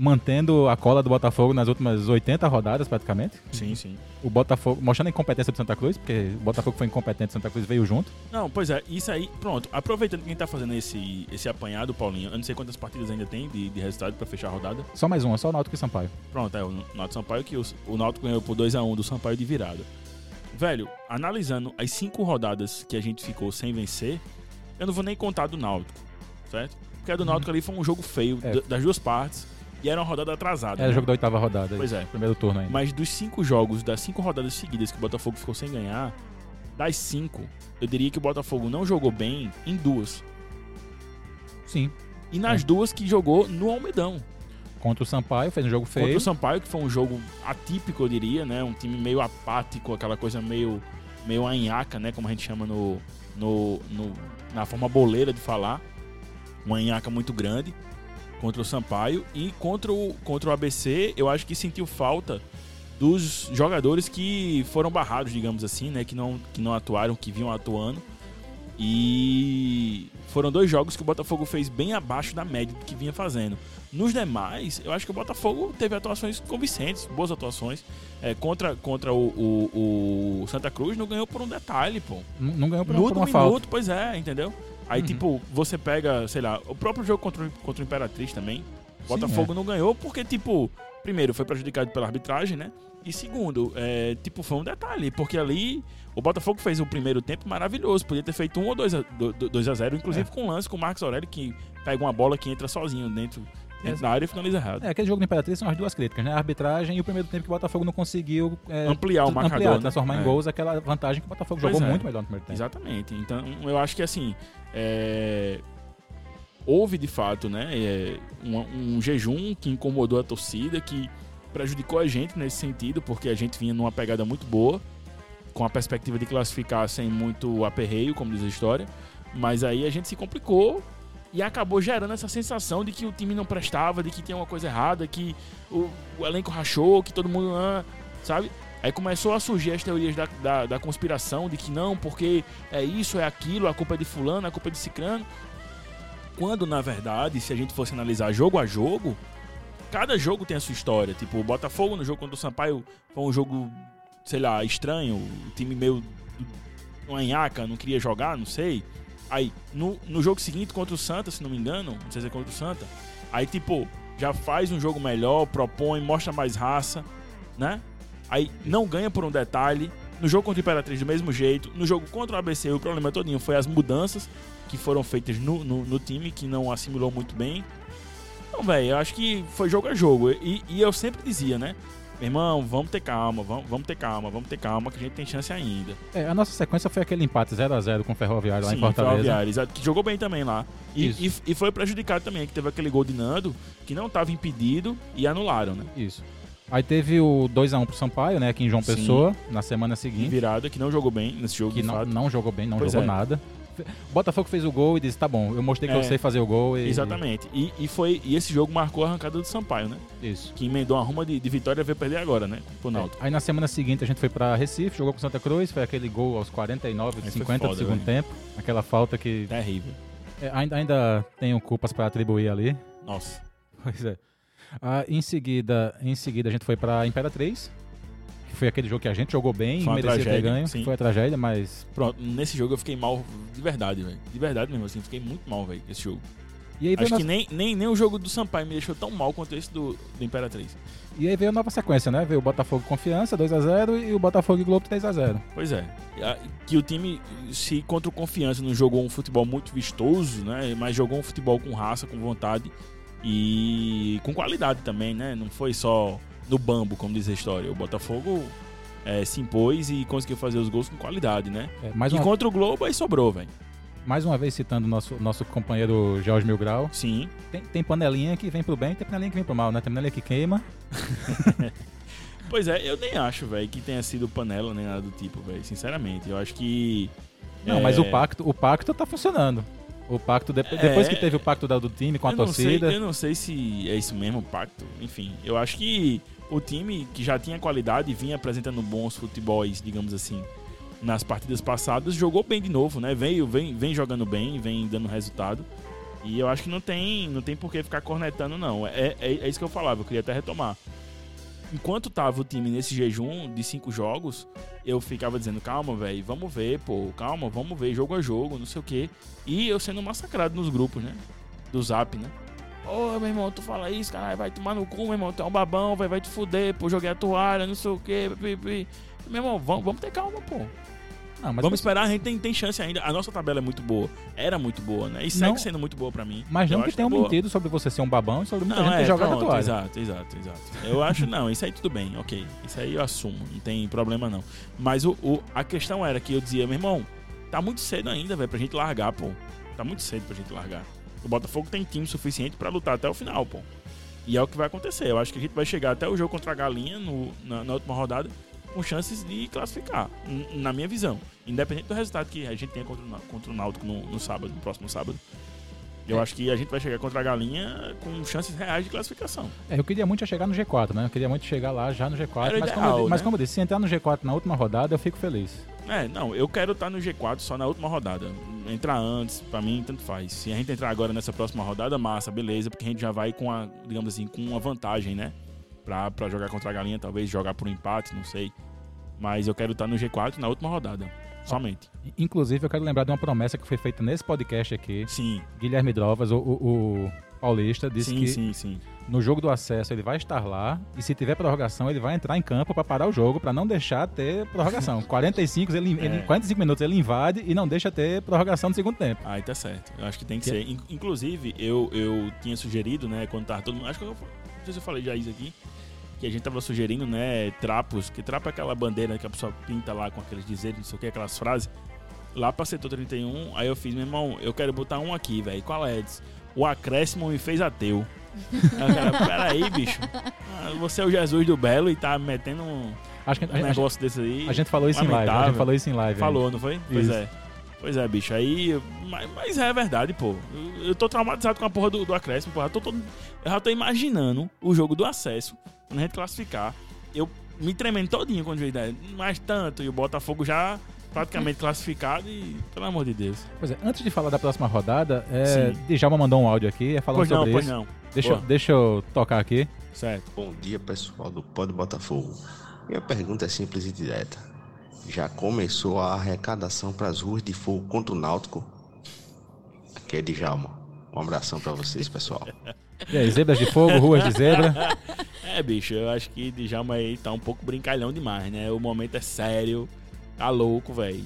mantendo a cola do Botafogo nas últimas 80 rodadas, praticamente. Sim, sim. O Botafogo, mostrando a incompetência do Santa Cruz, porque o Botafogo foi incompetente, o Santa Cruz veio junto. Não, pois é, isso aí, pronto. Aproveitando que a gente tá fazendo esse, esse apanhado, Paulinho, eu não sei quantas partidas ainda tem de, de resultado pra fechar a rodada. Só mais uma, só o Náutico e Sampaio. Pronto, é o Náutico Sampaio que o, o Náutico ganhou por 2x1 do Sampaio de virada. Velho, analisando as cinco rodadas que a gente ficou sem vencer, eu não vou nem contar do Náutico, certo? Porque a do Náutico ali foi um jogo feio É. das duas partes e era uma rodada atrasada. Era né? o jogo da oitava rodada. Pois é. Primeiro turno ainda. Mas dos cinco jogos, das cinco rodadas seguidas que o Botafogo ficou sem ganhar, das cinco, eu diria que o Botafogo não jogou bem em duas. Sim. E nas É. duas que jogou no Almedão. Contra o Sampaio, fez um jogo feio. Contra o Sampaio, que foi um jogo atípico, eu diria, né? Um time meio apático, aquela coisa meio, meio anhaca, né? Como a gente chama no, no, no- na forma boleira de falar. Uma anhaca muito grande contra o Sampaio. E contra o, contra o ABC, eu acho que sentiu falta dos jogadores que foram barrados, digamos assim, né? Que não, que não atuaram, que vinham atuando. E foram dois jogos que o Botafogo fez bem abaixo da média do que vinha fazendo. Nos demais, eu acho que o Botafogo teve atuações convincentes, boas atuações. É, contra contra o, o- o Santa Cruz não ganhou por um detalhe, pô. Não ganhou por, No por uma falta. minuto, pois é, entendeu? Aí, Uhum. tipo, você pega, sei lá, o próprio jogo contra, o- contra o Imperatriz também. Sim, Botafogo não ganhou porque, tipo, primeiro, foi prejudicado pela arbitragem, né? E segundo, é, tipo, foi um detalhe, porque ali o Botafogo fez o primeiro tempo maravilhoso. Podia ter feito um ou dois a, dois a zero, inclusive é. com um lance com o Marcos Aurélio, que pega uma bola que entra sozinho dentro, dentro da área e finaliza errado. É, aquele jogo do Imperatriz são as duas críticas, né? A arbitragem e o primeiro tempo que o Botafogo não conseguiu é, ampliar o marcador. Ampliar, né? transformar em é. gols aquela vantagem que o Botafogo pois jogou é. muito melhor no primeiro tempo. Exatamente. Então, eu acho que assim. É, houve de fato né, é, um, um, jejum que incomodou a torcida, que prejudicou a gente nesse sentido, porque a gente vinha numa pegada muito boa, com a perspectiva de classificar sem muito aperreio, como diz a história. Mas aí a gente se complicou e acabou gerando essa sensação de que o time não prestava, de que tinha uma coisa errada, que o, o elenco rachou, que todo mundo. Ah, sabe? Aí começou a surgir as teorias da, da, da, conspiração, de que não, porque é isso, é aquilo, a culpa é de fulano, a culpa é de ciclano. Quando, na verdade, se a gente fosse analisar jogo a jogo, cada jogo tem a sua história. Tipo, o Botafogo no jogo contra o Sampaio foi um jogo, sei lá, estranho. O time meio uma nhaca, não queria jogar, não sei. Aí, no, no jogo seguinte contra o Santa, se não me engano, não sei se é contra o Santa, aí, tipo, já faz um jogo melhor, propõe, mostra mais raça, né? Aí não ganha por um detalhe. No jogo contra o Imperatriz, do mesmo jeito. No jogo contra o ABC, o problema todinho foi as mudanças que foram feitas no, no, no time, que não assimilou muito bem. Então, velho, eu acho que foi jogo a jogo. E, e, eu sempre dizia, né? Meu irmão, vamos ter calma, vamos, vamos ter calma, vamos ter calma, que a gente tem chance ainda. É, a nossa sequência foi aquele empate 0x0 com o Ferroviário lá Sim, em Fortaleza. Ferroviário, exato, que jogou bem também lá. E, e, e, foi prejudicado também, que teve aquele gol de Nando, que não estava impedido e anularam, né? Isso. Aí teve o 2x1 pro Sampaio, né, aqui em João Sim. Pessoa, na semana seguinte. Virada, que não jogou bem nesse jogo, Que não, não, jogou bem, não pois jogou é. nada. O Botafogo fez o gol e disse: tá bom, eu mostrei que é, eu sei fazer o gol. E... Exatamente. E, e, foi, e esse jogo marcou a arrancada do Sampaio, né? Isso. Que emendou uma ruma de, de vitória e veio perder agora, né? Pro É. Aí na semana seguinte a gente foi pra Recife, jogou com Santa Cruz, foi aquele gol aos 49, Aí 50 foda, do segundo véio. tempo. Aquela falta que. Terrível. É, ainda, ainda tenho culpas para atribuir ali. Nossa. Pois é. Ah, em, seguida, em seguida a gente foi pra Imperatriz foi aquele jogo que a gente jogou bem, foi merecia tragédia, ter ganho. Sim. Foi a tragédia, mas. Pronto, nesse jogo eu fiquei mal de verdade, velho. De verdade mesmo, assim, fiquei muito mal, velho, esse jogo. E aí Acho que nem, nem, nem o jogo do Sampaio me deixou tão mal quanto esse do, do Imperatriz. E aí veio a nova sequência, né? Veio o Botafogo Confiança 2x0 e o Botafogo e Globo 3x0. Pois é. Que o time, se contra o Confiança não jogou um futebol muito vistoso, né? Mas jogou um futebol com raça, com vontade e com qualidade também, né? Não foi só no bambo, como diz a história. O Botafogo é, se impôs e conseguiu fazer os gols com qualidade, né? É, mais e uma... contra o Globo aí sobrou, velho. Mais uma vez citando nosso nosso companheiro Jorge Milgrau. Sim. Tem, tem panelinha que vem pro bem, tem panelinha que vem pro mal, né? Tem panelinha que queima. pois é, eu nem acho, velho, que tenha sido panela nem nada do tipo, velho. Sinceramente, eu acho que não, é... mas o pacto, o pacto tá funcionando. O pacto, de, depois que é. teve o pacto do time com a torcida. Sei, eu não sei se é isso mesmo, o pacto. Enfim, eu acho que o time que já tinha qualidade e vinha apresentando bons futebols, digamos assim, nas partidas passadas, jogou bem de novo, né? Veio, vem, vem jogando bem, vem dando resultado. E eu acho que não tem, não tem por que ficar cornetando, não. É, é, é isso que eu falava, eu queria até retomar. Enquanto tava o time nesse jejum de cinco jogos, eu ficava dizendo, calma, velho, vamos ver, pô, calma, vamos ver, jogo a jogo, não sei o quê. E eu sendo massacrado nos grupos, né? Do zap, né? Ô, meu irmão, tu fala isso, caralho, vai tomar no cu, meu irmão, tu é um babão, vai, vai te fuder, pô, joguei a toalha, não sei o quê, pipi. Meu irmão, vamos, vamos ter calma, pô. Não, Vamos esperar, a gente tem, tem chance ainda. A nossa tabela é muito boa. Era muito boa, né? E segue sendo muito boa pra mim. Mas não que tenham tá mentido sobre você ser um babão e sobre muita não, gente é, ter jogado pronto, a toalha. Exato, exato, exato. Eu acho, não, isso aí tudo bem, ok. Isso aí eu assumo, não tem problema não. Mas o, o a questão era que eu dizia, meu irmão, tá muito cedo ainda, velho, pra gente largar, pô. Tá muito cedo pra gente largar. O Botafogo tem time suficiente para lutar até o final, pô. E é o que vai acontecer. Eu acho que a gente vai chegar até o jogo contra a Galinha no, na, na última rodada com chances de classificar, na minha visão. Independente do resultado que a gente tenha contra, contra o Náutico no, no sábado, no próximo sábado. Eu é. acho que a gente vai chegar contra a Galinha com chances reais de classificação. É, eu queria muito chegar no G4, né? Eu queria muito chegar lá já no G4. Era mas, ideal, como, eu, mas né? como eu disse, se entrar no G4 na última rodada, eu fico feliz. É, não, eu quero estar no G4 só na última rodada. Entrar antes, pra mim, tanto faz. Se a gente entrar agora nessa próxima rodada, massa, beleza, porque a gente já vai com a, digamos assim, com uma vantagem, né? Pra, pra jogar contra a galinha, talvez jogar por um empate, não sei. Mas eu quero estar no G4 na última rodada. Somente. Inclusive, eu quero lembrar de uma promessa que foi feita nesse podcast aqui. Sim. Guilherme Drovas, o, o, o Paulista, disse sim, que sim, sim. no jogo do acesso ele vai estar lá e se tiver prorrogação ele vai entrar em campo para parar o jogo, para não deixar ter prorrogação. 45, ele, ele, É. 45 minutos ele invade e não deixa ter prorrogação no segundo tempo. Aí tá certo. Eu acho que tem que Que- ser. In- Inclusive, eu, eu tinha sugerido, né, quando tava todo mundo. Acho que eu não sei se eu falei já isso aqui. Que a gente tava sugerindo, né, trapos. Que trapo é aquela bandeira que a pessoa pinta lá com aqueles dizeres, não sei o que, aquelas frases. Lá pra setor 31, aí eu fiz, meu irmão, eu quero botar um aqui, velho. Qual é? O acréscimo me fez ateu. Aí o cara, peraí, bicho. Ah, Você é o Jesus do Belo e tá metendo um, Acho que a, um a- negócio desse aí. a gente falou isso em live. A lamentável. gente falou isso em live. aí. Falou, não foi? Pois Isso. é. Pois é, bicho. Aí. Mas, mas é verdade, pô. Eu, eu tô traumatizado com a porra do, do acréscimo, porra. Eu, tô, todo- eu já tô imaginando o jogo do acesso, quando a gente classificar. Eu me tremendo todinho quando veio ideia. Mas tanto, e o Botafogo já praticamente classificado e. Pelo amor de Deus. Pois é, antes de falar da próxima rodada, é, Sim. Djalma mandou um áudio aqui, é falando pois não, sobre pois isso. não. Deixa, Boa. deixa eu tocar aqui. Certo. Bom dia, pessoal do Pod Botafogo. Minha pergunta é simples e direta. Já começou a arrecadação para as ruas de fogo contra o Náutico? Aqui é Djalma. Um abração para vocês, pessoal. E aí, zebras de fogo, ruas de zebra. É, bicho, eu acho que Djalma aí tá um pouco brincalhão demais, né? O momento é sério. Tá louco, velho.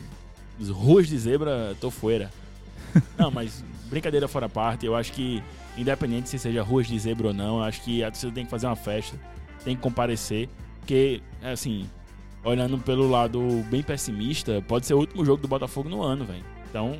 Ruas de zebra, tô fora. Não, mas brincadeira fora parte, eu acho que, independente se seja ruas de zebra ou não, eu acho que a torcida tem que fazer uma festa, tem que comparecer, porque, assim, olhando pelo lado bem pessimista, pode ser o último jogo do Botafogo no ano, velho. Então,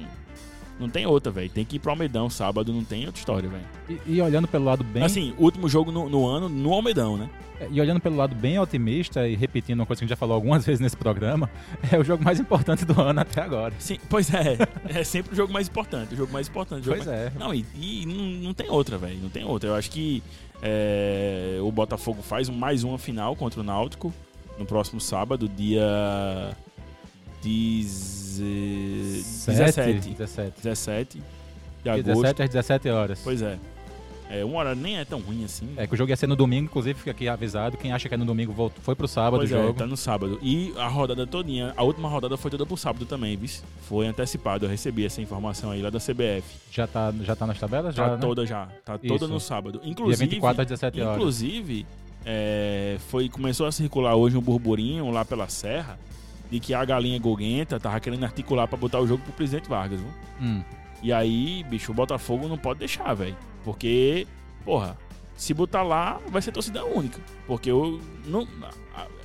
não tem outra, velho. Tem que ir pro Almedão sábado, não tem outra história, velho. E, e olhando pelo lado bem. Assim, último jogo no, no ano, no Almedão, né? E olhando pelo lado bem otimista e repetindo uma coisa que a gente já falou algumas vezes nesse programa, é o jogo mais importante do ano até agora. Sim, pois é. É sempre o jogo mais importante. O jogo mais importante. jogo Pois mais- é. Não, e, e não, não tem outra, velho. Não tem outra. Eu acho que é, o Botafogo faz mais uma final contra o Náutico no próximo sábado, dia. Deze- 17. 17. 17 de Dia agosto. 17 às 17 horas. Pois é. É, uma hora nem é tão ruim assim. É que o jogo ia ser no domingo, inclusive fica aqui avisado. Quem acha que é no domingo voltou, foi pro sábado Pois o é, jogo. tá no sábado. E a rodada todinha, a última rodada foi toda pro sábado também, viu? Foi antecipado, eu recebi essa informação aí lá da CBF. Já, tá, já tá nas tabelas? Tá já, né? toda já, tá toda Isso. no sábado. Dia Inclusive, 24 às 17 horas. inclusive é, foi, começou a circular hoje um burburinho lá pela Serra de que a galinha Goguenta tava querendo articular pra botar o jogo pro presidente Vargas, viu? Hum. E aí, bicho, o Botafogo não pode deixar, velho. Porque, porra, se botar lá, vai ser torcida única. Porque eu não.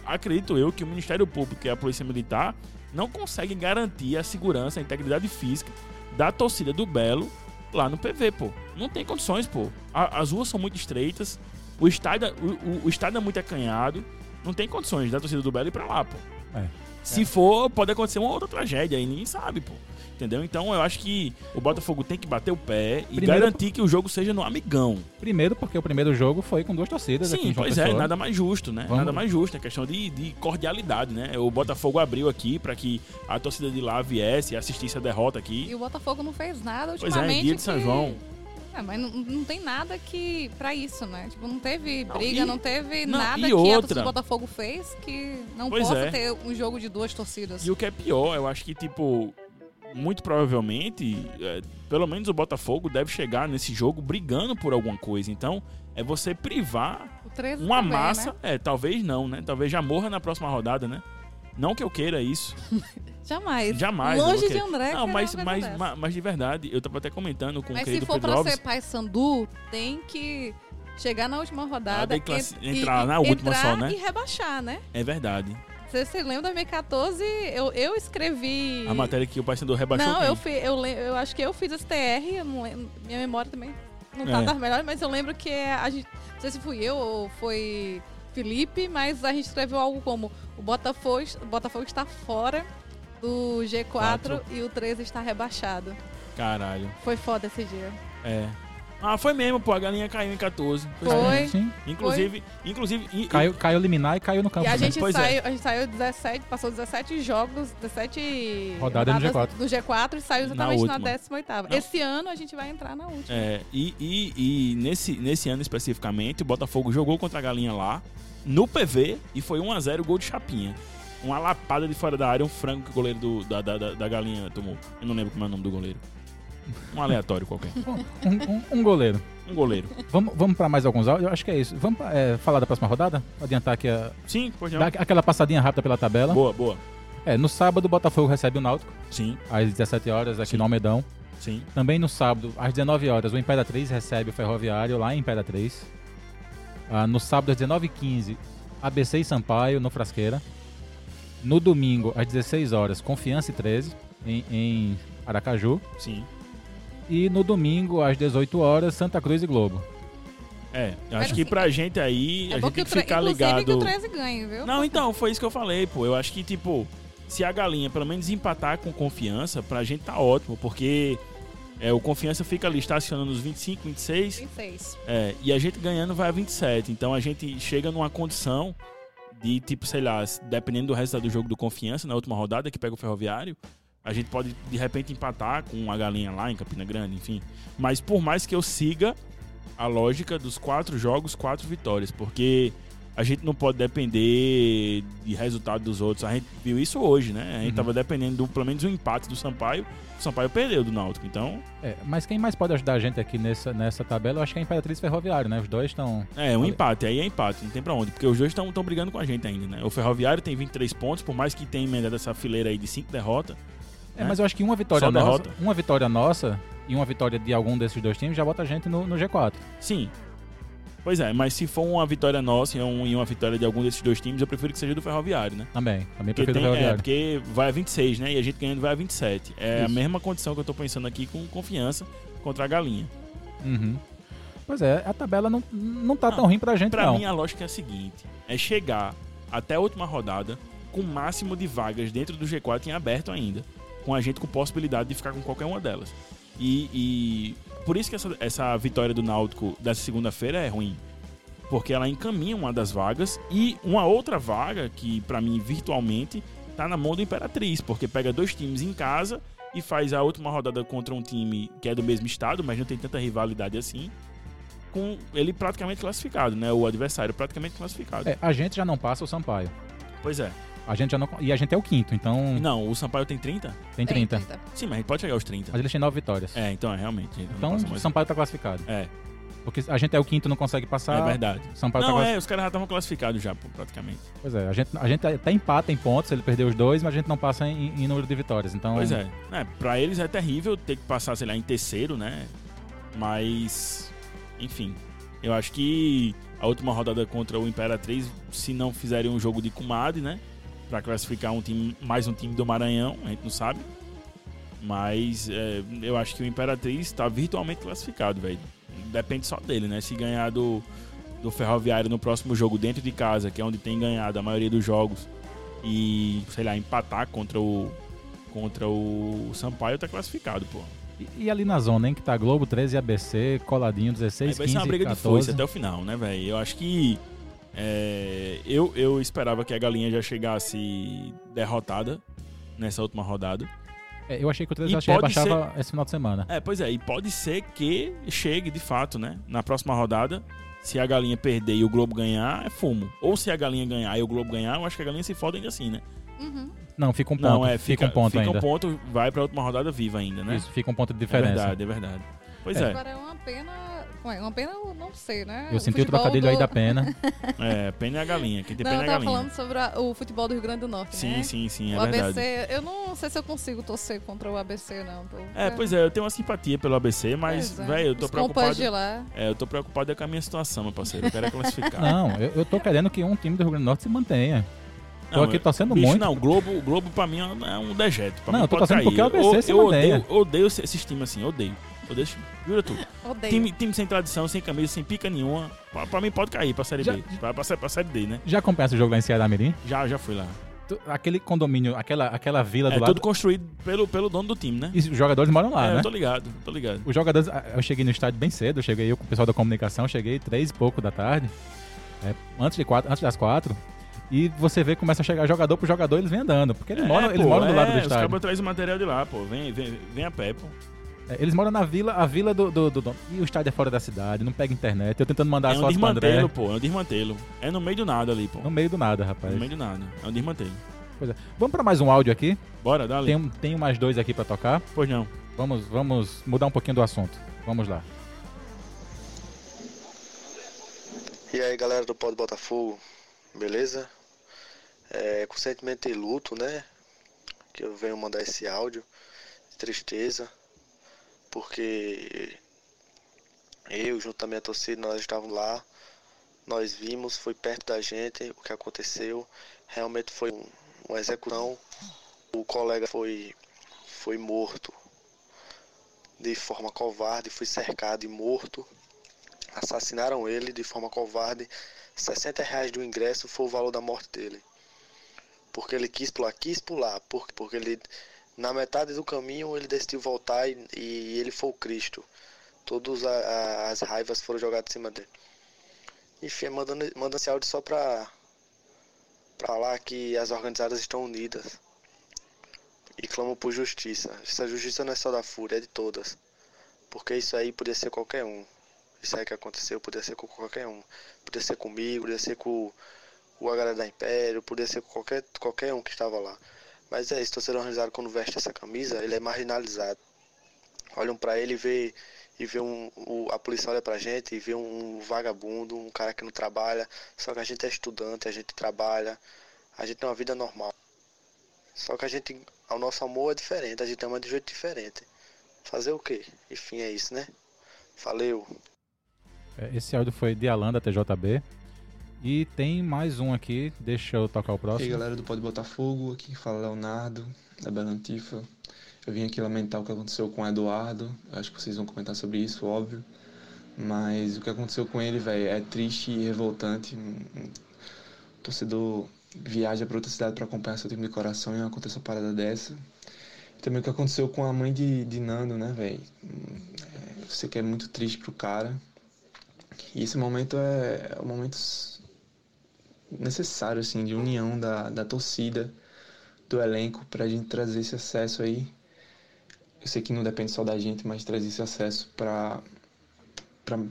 Acredito eu que o Ministério Público e a Polícia Militar não conseguem garantir a segurança, a integridade física da torcida do Belo lá no PV, pô. Não tem condições, pô. A- as ruas são muito estreitas, o estádio, o, o- o estádio é muito acanhado. Não tem condições da torcida do Belo ir pra lá, pô. É. Se for, pode acontecer uma outra tragédia aí, ninguém sabe, pô. Entendeu? Então eu acho que o Botafogo tem que bater o pé e Primeiro- garantir que o jogo seja no amigão. Primeiro, porque o primeiro jogo foi com duas torcidas aqui Sim, em João pois é, nada mais justo, né? Vamos- Nada mais justo, é questão de, de cordialidade, né? O Botafogo abriu aqui pra que a torcida de lá viesse e assistisse a derrota E aqui. o Botafogo não fez nada Pois é, ultimamente. dia de São que- João. É, mas não, não tem nada que pra isso, né? Tipo, não teve Não, briga, e- não teve não, nada que a outra? torcida do Botafogo fez que não Pois possa é. ter um jogo de duas torcidas. E o que é pior, eu acho que, tipo, muito provavelmente, é, pelo menos o Botafogo deve chegar nesse jogo brigando por alguma coisa. Então, é você privar O 13 uma também, massa. Né? É, talvez não, né? Talvez já morra na próxima rodada, né? Não que eu queira isso. Jamais. Jamais. Longe de. André. Não, mas, coisa mas, mas, mas de verdade, eu tava até comentando com o Mas se querido for Pedro pra Alves. ser Paysandu, tem que chegar na última rodada. Ah, classi- ent- entrar e- na última entrar só, né? E rebaixar, né? É verdade. Você se lembra 2014? Eu, eu escrevi. A matéria que o Paysandu rebaixou Não, eu, fi, eu, eu acho que eu fiz esse TR, eu não lembro, minha memória também não tá É. das melhores, mas eu lembro que a gente, não sei se fui eu ou foi Felipe, mas a gente escreveu algo como o Botafogo, o Botafogo está fora do G4 Quatro. e o 13 está rebaixado. Caralho. Foi foda esse dia. É. Ah, foi mesmo, pô. A galinha caiu em 14. Foi. Sim. Inclusive, inclusive. e- Caiu, caiu liminar e caiu no campo. E a gente, Pois é. saiu, a gente saiu 17, passou 17 jogos, 17 Rodada no rodadas G4. do G4 e saiu Na exatamente na, última. 18ª. Não. Esse ano a gente vai entrar na última. É, e e, e nesse, nesse ano especificamente, o Botafogo jogou contra a Galinha lá, no PV, e foi 1x0 gol de Chapinha. Uma lapada de fora da área, um frango que o goleiro do- da, da, da, da Galinha tomou. Eu não lembro como é o nome do goleiro. Um aleatório qualquer. Um, um- um goleiro. Um goleiro. Vamos, vamos para mais alguns áudios? Eu acho que é isso. Vamos pra, é, falar da próxima rodada? Adiantar aqui a, Sim, não. dar aquela passadinha rápida pela tabela. Boa, boa. É, no sábado o Botafogo recebe o Náutico, Sim, às 17 horas, aqui Sim. no Almedão. sim. Também no sábado, às 19 horas, o Imperatriz recebe o Ferroviário lá em Imperatriz. Ah, no sábado, às 19h15, ABC e Sampaio, no Frasqueira. No domingo, às 16 horas, Confiança e 13, em, em Aracaju. Sim. E no domingo, às 18 horas, Santa Cruz e Globo. É, eu acho que pra gente aí, É a gente tem que ficar inclusive que o ligado. 13 ganhe, viu? Não, então, foi isso que eu falei, pô. Eu acho que, tipo, se a galinha pelo menos empatar com confiança, pra gente tá ótimo, porque é, o confiança fica ali estacionando nos 25, 26, 26. é, e a gente ganhando vai a 27. Então a gente chega numa condição de, tipo, sei lá, dependendo do resultado do jogo do confiança, na última rodada, que pega o ferroviário, a gente pode de repente empatar com a galinha lá em Campina Grande, enfim. Mas por mais que eu siga a lógica dos quatro jogos, quatro vitórias, porque a gente não pode depender de resultado dos outros. A gente viu isso hoje, né? A gente Uhum. tava dependendo do, pelo menos um empate do Sampaio. O Sampaio perdeu do Náutico, então É, mas quem mais pode ajudar a gente aqui nessa, nessa tabela, eu acho que é a Imperatriz Ferroviário, né? Os dois estão. é um empate. Aí é empate, não tem pra onde, porque os dois estão brigando com a gente ainda, né? O Ferroviário tem 23 pontos, por mais que tenha emendado essa fileira aí de cinco derrotas. É, né? mas eu acho que uma vitória Só nossa, derrota. uma vitória nossa e uma vitória de algum desses dois times já bota a gente no, no G4. Sim. Pois é, mas se for uma vitória nossa e um- e uma vitória de algum desses dois times, eu prefiro que seja do Ferroviário, né? Também. Também Porque, prefiro tem, é, Ferroviário. porque vai a 26, né? E a gente ganhando vai a 27. É a Isso. mesma condição que eu tô pensando aqui com confiança contra a galinha. Uhum. Pois é, a tabela não, não tá Não, tão ruim pra gente, Pra não. mim, a lógica é a seguinte: é chegar até a última rodada com o máximo de vagas dentro do G4 em aberto ainda. Com a gente com possibilidade de ficar com qualquer uma delas. E, e por isso que essa, essa vitória do Náutico dessa segunda-feira é ruim. Porque ela encaminha uma das vagas e uma outra vaga que, pra mim, virtualmente, tá na mão do Imperatriz. Porque pega dois times em casa e faz a última rodada contra um time que é do mesmo estado, mas não tem tanta rivalidade assim com ele praticamente classificado, né? O adversário praticamente classificado. É, a gente já não passa o Sampaio. Pois é. A gente já não, e a gente é o quinto, então Não, o Sampaio tem 30? tem 30. Sim, mas a gente pode chegar aos 30. Mas eles têm 9 vitórias. É, então é realmente. então o. Sampaio tá classificado. É, Porque a gente é o quinto não consegue passar. é verdade. o Sampaio tá Não, classificado. é, os caras já estavam classificados já, praticamente. Pois é, a gente, a gente até empata em pontos, ele perdeu os dois, mas a gente não passa em, em número de vitórias. Então, Pois é. é. Pra eles é terrível ter que passar, sei lá, em terceiro, né? Mas, enfim. Eu acho que a última rodada contra o Imperatriz, se não fizerem um jogo de comadre, né? Pra classificar um time, mais um time do Maranhão, a gente não sabe. Mas é, eu acho que o Imperatriz tá virtualmente classificado, velho. Depende só dele, né? Se ganhar do, do Ferroviário no próximo jogo dentro de casa, que é onde tem ganhado a maioria dos jogos, e, sei lá, empatar contra o contra o Sampaio, tá classificado, pô. E, e ali na zona, hein, que tá Globo 13 e ABC, coladinho, 16, Aí vai 15, ser uma briga 14. de foice até o final, né, velho? Eu acho que é, eu, eu esperava que a galinha já chegasse derrotada nessa última rodada. É, eu achei que o 13 E já che- pode rebaixava esse final de semana. É, pois é, e pode ser que chegue de fato, né? Na próxima rodada, se a galinha perder e o Globo ganhar, é fumo. Ou se a galinha ganhar e o Globo ganhar, eu acho que a galinha se foda ainda assim, né? Uhum. Não, fica um ponto. Não, é, fica, um ponto fica ainda. um ponto, vai pra última rodada viva ainda, né? Isso, fica um ponto de é diferença. verdade, é verdade. Pois É. é, Agora é uma pena. Ué, uma pena eu não sei, né? Eu senti o trocadilho aí do- da pena. é, pena é a galinha. Quem tem Não, pena eu é a tava galinha. falando sobre a- o futebol do Rio Grande do Norte, Sim, né? sim, sim, é o verdade. ABC, eu não sei se eu consigo torcer contra o ABC, não. Tô- É, pois é, eu tenho uma simpatia pelo ABC, mas, é. velho, eu tô Os preocupado. de lá. É, eu tô preocupado é com a minha situação, meu parceiro. Eu quero é classificar. Não, eu, eu tô querendo que um time do Rio Grande do Norte se mantenha. Tô aqui eu- torcendo bicho, muito. Não, o Globo, o Globo pra mim é um dejeto. Pra Não, mim eu tô torcendo porque o ABC eu, se eu mantenha. odeio, odeio esse- esses times assim, odeio. Odeio esse time. Jura tudo. Odeio. Time, time sem tradição, sem camisa, sem pica nenhuma. Pra, pra mim pode cair pra Série Já- B. Pra, pra, pra Série D, né? Já acompanha o jogo lá em Ceará Mirim? Já, já fui lá. Tu- Aquele condomínio, aquela, aquela vila É do lado. tudo construído pelo, pelo dono do time, né? E os jogadores moram lá, é, né? eu tô ligado, tô ligado. Os jogadores. ah, Eu cheguei no estádio bem cedo, eu cheguei eu com o pessoal da comunicação, cheguei três e pouco da tarde. é, antes, de quatro, antes das quatro. E você vê que começa a chegar jogador por jogador, eles vêm andando. Porque eles É, moram, eles pô, moram do lado é, do Os estádio. cabos trazem o material de lá, pô. Vem, vem, vem a pé, pô. É, Eles moram na vila, a vila do, do, do dono. E o estádio é fora da cidade, não pega internet. Eu tentando mandar É um fotos pro André. desmantelo, pô. É um desmantelo. É no meio do nada ali, pô. No meio do nada, rapaz. No meio do nada. É um desmantelo. Pois é. Vamos pra mais um áudio aqui. Bora, dá ali. Tem, um- tem mais dois aqui pra tocar. Pois não. Vamos, vamos mudar um pouquinho do assunto. Vamos lá. E aí galera do Pó do Botafogo, beleza? É, com sentimento de luto, né? Que eu venho mandar esse áudio, tristeza, porque eu, junto a minha torcida, nós estávamos lá, nós vimos, foi perto da gente o que aconteceu, realmente foi um, uma execução, o colega foi, foi morto de forma covarde, foi cercado e morto assassinaram ele de forma covarde. 60 reais do ingresso foi o valor da morte dele. Porque ele quis pular, quis pular, porque, porque ele na metade do caminho ele decidiu voltar e, e ele foi o Cristo. Todas as raivas foram jogadas em cima dele. Enfim, mandando, mandando esse áudio só pra, pra falar que as organizadas estão unidas e clamam por justiça. Essa justiça não é só da Fúria, é de todas. Porque isso aí podia ser qualquer um. Isso aí que aconteceu podia ser com qualquer um. Podia ser comigo, podia ser com o H da Império, podia ser com qualquer, qualquer um que estava lá. Mas é isso, torcedor organizado quando veste essa camisa, ele é marginalizado. Olham para ele e vê, e vê um, o, a polícia olha pra gente e vê um, um vagabundo, um cara que não trabalha. Só que a gente é estudante, a gente trabalha, a gente tem uma vida normal. Só que a gente, o nosso amor é diferente, a gente ama de jeito diferente. Fazer o quê? Enfim, é isso, né? Valeu! É, esse áudio foi de Alan da TJB. E tem mais um aqui, deixa eu tocar o próximo. E aí galera do Pode Botafogo, aqui fala Leonardo, da Belantifa. Eu vim aqui lamentar o que aconteceu com o Eduardo, acho que vocês vão comentar sobre isso, óbvio. Mas o que aconteceu com ele, velho, é triste e revoltante. O torcedor viaja para outra cidade para acompanhar seu time de coração e acontece uma parada dessa. E também o que aconteceu com a mãe de, de Nando, né, velho? É, eu sei que é muito triste pro cara. E esse momento é, é um momento necessário, assim, de união da, da torcida, do elenco, para a gente trazer esse acesso aí. Eu sei que não depende só da gente, mas trazer esse acesso para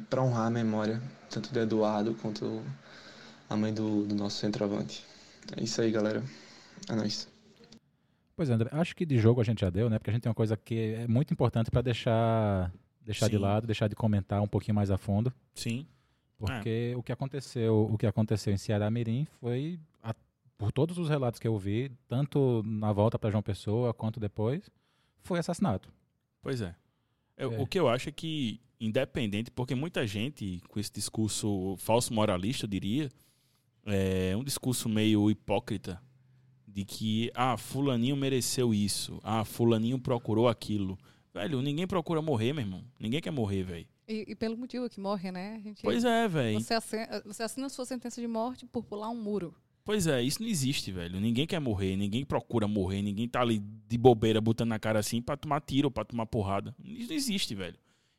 para honrar a memória, tanto do Eduardo quanto a mãe do, do nosso centroavante. É isso aí, galera. É nóis. Pois é, André, acho que de jogo a gente já deu, né? Porque a gente tem uma coisa que é muito importante para deixar deixar Sim. de lado, deixar de comentar um pouquinho mais a fundo. Sim. Porque é. o que aconteceu, o que aconteceu em Ceará Mirim foi a, por todos os relatos que eu vi, tanto na volta para João Pessoa quanto depois, foi assassinato. Pois é. é. O que eu acho é que independente, porque muita gente com esse discurso falso moralista, eu diria, é um discurso meio hipócrita de que ah, fulaninho mereceu isso, ah, fulaninho procurou aquilo. Velho, ninguém procura morrer, meu irmão. Ninguém quer morrer, velho. E, e, pelo motivo que morre, né? Gente, pois é, velho. Você, assina, você assina sua sentença de morte por pular um muro. Pois é, isso não existe, velho. Ninguém quer morrer, ninguém procura morrer, ninguém tá ali de bobeira botando na cara assim pra tomar tiro ou pra tomar porrada. Isso não existe, velho.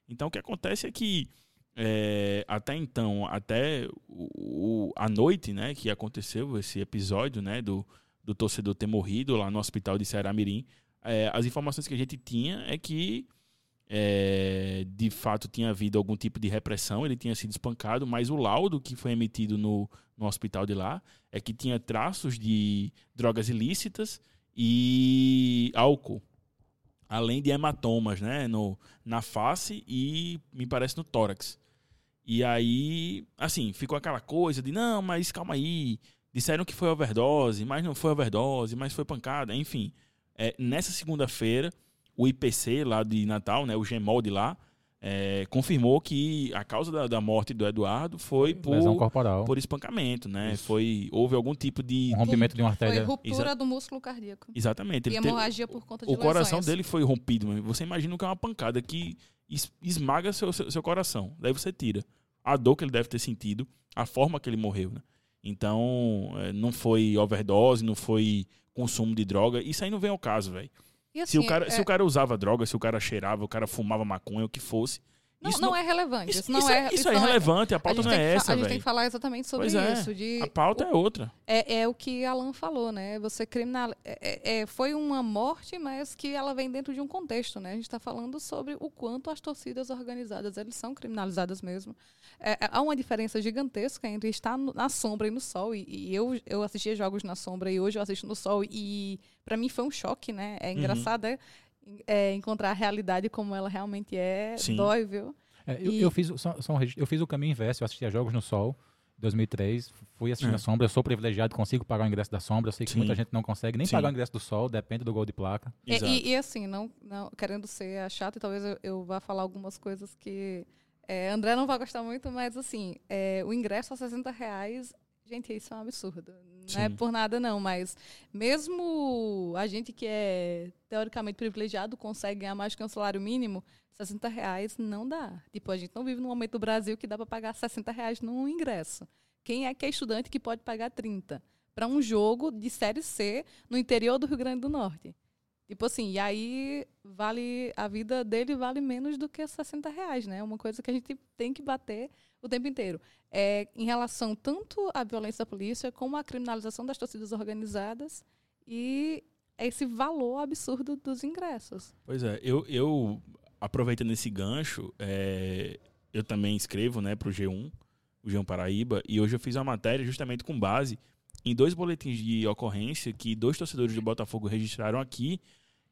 Então o que acontece é que é, até então, até o, o, a noite, né, que aconteceu esse episódio, né, do, do torcedor ter morrido lá no hospital de Ceará Mirim, é, as informações que a gente tinha é que é, de fato tinha havido algum tipo de repressão, ele tinha sido espancado, mas o laudo que foi emitido no, no hospital de lá é que tinha traços de drogas ilícitas e álcool, além de hematomas né, no, na face e me parece no tórax. E aí, assim, ficou aquela coisa de não, mas calma aí, disseram que foi overdose, mas não foi overdose, mas foi pancada, enfim. É, nessa segunda-feira, o IPC lá de Natal, né, o GEMOL de lá, é, confirmou que a causa da, da, morte do Eduardo foi por, Lesão corporal. por espancamento, né? Foi, houve algum tipo de... Um rompimento de uma artéria. Foi ruptura Exa do músculo cardíaco. Exatamente. e hemorragia por conta de O coração dele foi rompido. Você imagina que é uma pancada que esmaga seu, seu, seu, coração. Daí você tira. A dor que ele deve ter sentido, a forma que ele morreu, né? Então, é, não foi overdose, não foi consumo de droga. Isso aí não vem ao caso, velho. Assim, se, o cara, é... se o cara usava droga, se o cara cheirava, o cara fumava maconha, o que fosse. Não, não, não, é relevante. Isso, isso não isso é, isso é, é irrelevante, a pauta a não é essa, A gente tem que falar exatamente sobre pois é, isso. De, a pauta o, é outra. É, é o que Alan falou, né? Você criminal... É, é, foi uma morte, mas que ela vem dentro de um contexto, né? A gente está falando sobre o quanto as torcidas organizadas, elas são criminalizadas mesmo. É, há uma diferença gigantesca entre estar na sombra e no sol. E, e, eu, eu assistia jogos na sombra e hoje eu assisto no sol. E para mim foi um choque, né? É uhum. engraçado, uhum. é, encontrar a realidade como ela realmente é. Sim. Dói, viu? É, eu, e... eu, fiz, só, só eu fiz o caminho inverso, eu assistia jogos no sol. 2003, fui assistindo É. a Sombra. Eu sou privilegiado, consigo pagar o ingresso da Sombra. Eu sei que Sim. muita gente não consegue nem Sim. pagar o ingresso do Sol, depende do gol de placa. E, Exato. e- e assim, não, não querendo ser a chata, e talvez eu, eu vá falar algumas coisas que é, André não vai gostar muito, mas assim, é, o ingresso a 60 reais, gente, isso é um absurdo. Não é por nada, não, mas mesmo a gente que é teoricamente privilegiado consegue ganhar mais que um salário mínimo, 60 reais não dá. Tipo, a gente não vive num momento do Brasil que dá para pagar 60 reais num ingresso. Quem é que é estudante que pode pagar 30? Para um jogo de Série C no interior do Rio Grande do Norte. Tipo assim, e aí vale a vida dele vale menos do que 60 reais, né? Uma coisa que a gente tem que bater o tempo inteiro. É, em relação tanto à violência da polícia, como à criminalização das torcidas organizadas e esse valor absurdo dos ingressos. Pois é, eu, eu aproveitando esse gancho, é, eu também escrevo né, para o G1, o G1 Paraíba, e hoje eu fiz uma matéria justamente com base em dois boletins de ocorrência que dois torcedores do Botafogo registraram aqui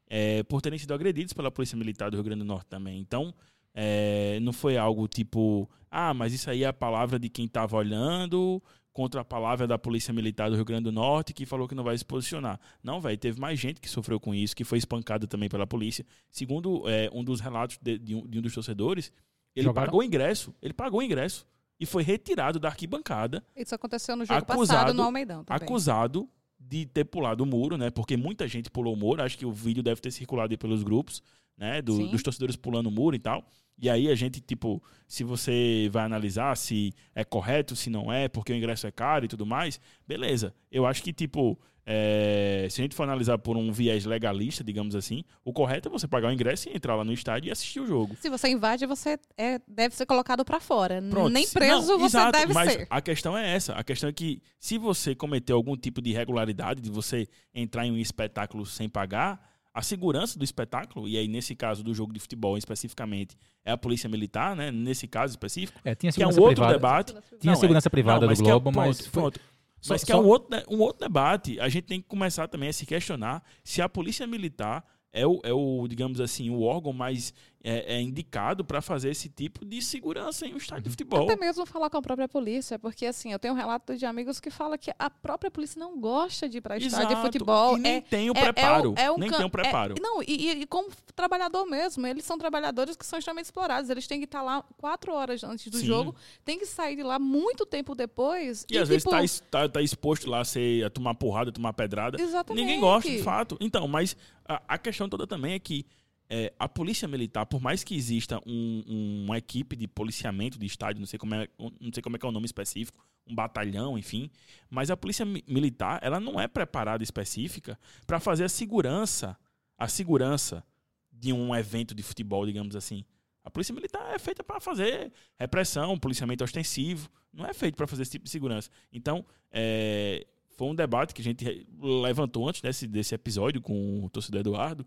é, por terem sido agredidos pela Polícia Militar do Rio Grande do Norte também. Então, é, não foi algo tipo, ah, mas isso aí é a palavra de quem estava olhando contra a palavra da Polícia Militar do Rio Grande do Norte que falou que não vai se posicionar. Não, velho, teve mais gente que sofreu com isso, que foi espancada também pela polícia. Segundo é, um dos relatos de, de um, de um dos torcedores, ele Jogaram- pagou o ingresso, ele pagou o ingresso e foi retirado da arquibancada Isso aconteceu no jogo Acusado- passado no Almeidão também. acusado de ter pulado o muro, né? Porque muita gente pulou o muro. Acho que o vídeo deve ter circulado aí pelos grupos, né? do- dos torcedores pulando o muro e tal. E aí a gente, tipo, se você vai analisar se é correto, se não é, porque o ingresso é caro e tudo mais, beleza. Eu acho que, tipo, é, se a gente for analisar por um viés legalista, digamos assim, o correto é você pagar o ingresso e entrar lá no estádio e assistir o jogo. Se você invade, você é, deve ser colocado para fora. Pronto, Nem preso não, você exato, deve mas ser. A questão é essa. A questão é que se você cometeu algum tipo de irregularidade, de você entrar em um espetáculo sem pagar, a segurança do espetáculo, e aí nesse caso do jogo de futebol especificamente, é a polícia militar, né? Nesse caso específico, É, tinha que é um segurança outro privada. debate. Tinha Não, é- segurança privada não, do que é- Globo, pronto, mas foi- pronto. Só- Mas que só- é um outro, um outro debate. A gente tem que começar também a se questionar se a polícia militar é o, é o digamos assim, o órgão mais é, é indicado para fazer esse tipo de segurança em um estádio de futebol. Até mesmo falar com a própria polícia, porque assim, eu tenho um relato de amigos que falam que a própria polícia não gosta de ir para estádio de futebol. E nem é, tem o é- é preparo. é um nem can- tem o preparo. é- não, e, e- e como trabalhador mesmo, eles são trabalhadores que são extremamente explorados. Eles têm que estar lá quatro horas antes do Sim. jogo, tem que sair de lá muito tempo depois. E, às vezes tipo, tá, es- tá, tá exposto lá a, ser, a tomar porrada, a tomar pedrada. Exatamente. Ninguém gosta, de fato. Então, mas a, a questão toda também é que é, a polícia militar, por mais que exista um- um- uma equipe de policiamento de estádio, não sei, como é, não sei como é que é o nome específico, um batalhão, enfim, mas a polícia mi- militar, ela não é preparada específica para fazer a segurança, a segurança de um evento de futebol, digamos assim. A polícia militar é feita para fazer repressão, policiamento ostensivo, não é feito para fazer esse tipo de segurança. Então, é, foi um debate que a gente levantou antes desse, desse episódio com o torcedor Eduardo,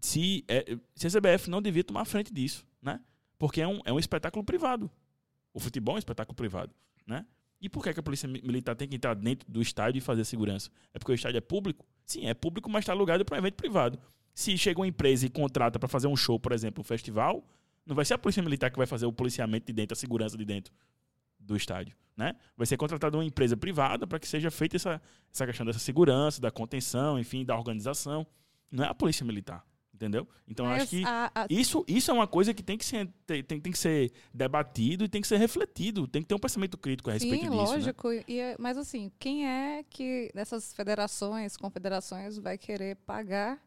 se, é, se a CBF não devia tomar frente disso, né? Porque é um, é um espetáculo privado. O futebol é um espetáculo privado, né? E por que, que a polícia mi- militar tem que entrar dentro do estádio e fazer segurança? É porque o estádio é público? Sim, é público, mas está alugado para um evento privado. Se chega uma empresa e contrata para fazer um show, por exemplo, um festival, não vai ser a polícia militar que vai fazer o policiamento de dentro, a segurança de dentro do estádio, né? Vai ser contratada uma empresa privada para que seja feita essa, essa questão dessa segurança, da contenção, enfim, da organização. Não é a polícia militar, entendeu? Então mas acho que a- a- isso, isso é uma coisa que tem que ser tem, tem, que ser debatido e tem que ser refletido, tem que ter um pensamento crítico a respeito Sim, disso, né? lógico. E é- mas assim, quem é que dessas federações, confederações, vai querer pagar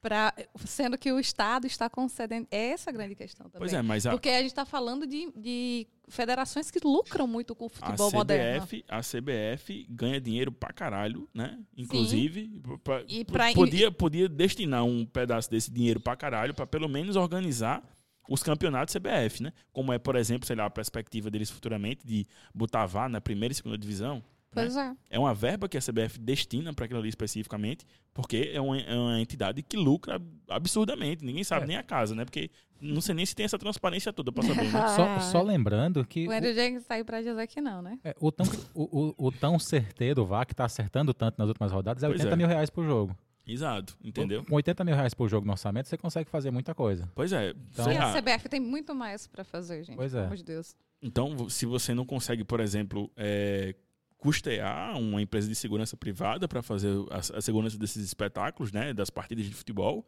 para, sendo que o Estado está concedendo? É essa a grande questão também. Pois é, mas a, Porque a gente está falando de, de federações que lucram muito com o a futebol moderno. CBF, a CBF ganha dinheiro pra caralho, né? Inclusive, pra- E pra- podia, podia destinar um pedaço desse dinheiro pra caralho pra pelo menos organizar os campeonatos CBF, né? Como é, por exemplo, sei lá, a perspectiva deles futuramente de botar VAR na primeira e segunda divisão. Pois é. É uma verba que a CBF destina para aquilo ali especificamente, porque é uma, é uma entidade que lucra absurdamente. Ninguém sabe É. nem a casa, né? Porque não sei nem se tem essa transparência toda para saber, né? Só, só lembrando que O Andrew Jenkins está aí para dizer que não, né? o, é, o tão, o, o- o tão certeiro VAR que tá acertando tanto nas últimas rodadas é Pois 80 é. mil reais por jogo. Exato, entendeu? Com 80 mil reais por jogo no orçamento, você consegue fazer muita coisa. Pois é. Então- sei E a. CBF tem muito mais para fazer, gente. Pois Pelo é. amor de Deus. Então, se você não consegue, por exemplo, é, custear uma empresa de segurança privada para fazer a, a, segurança desses espetáculos, né, das partidas de futebol,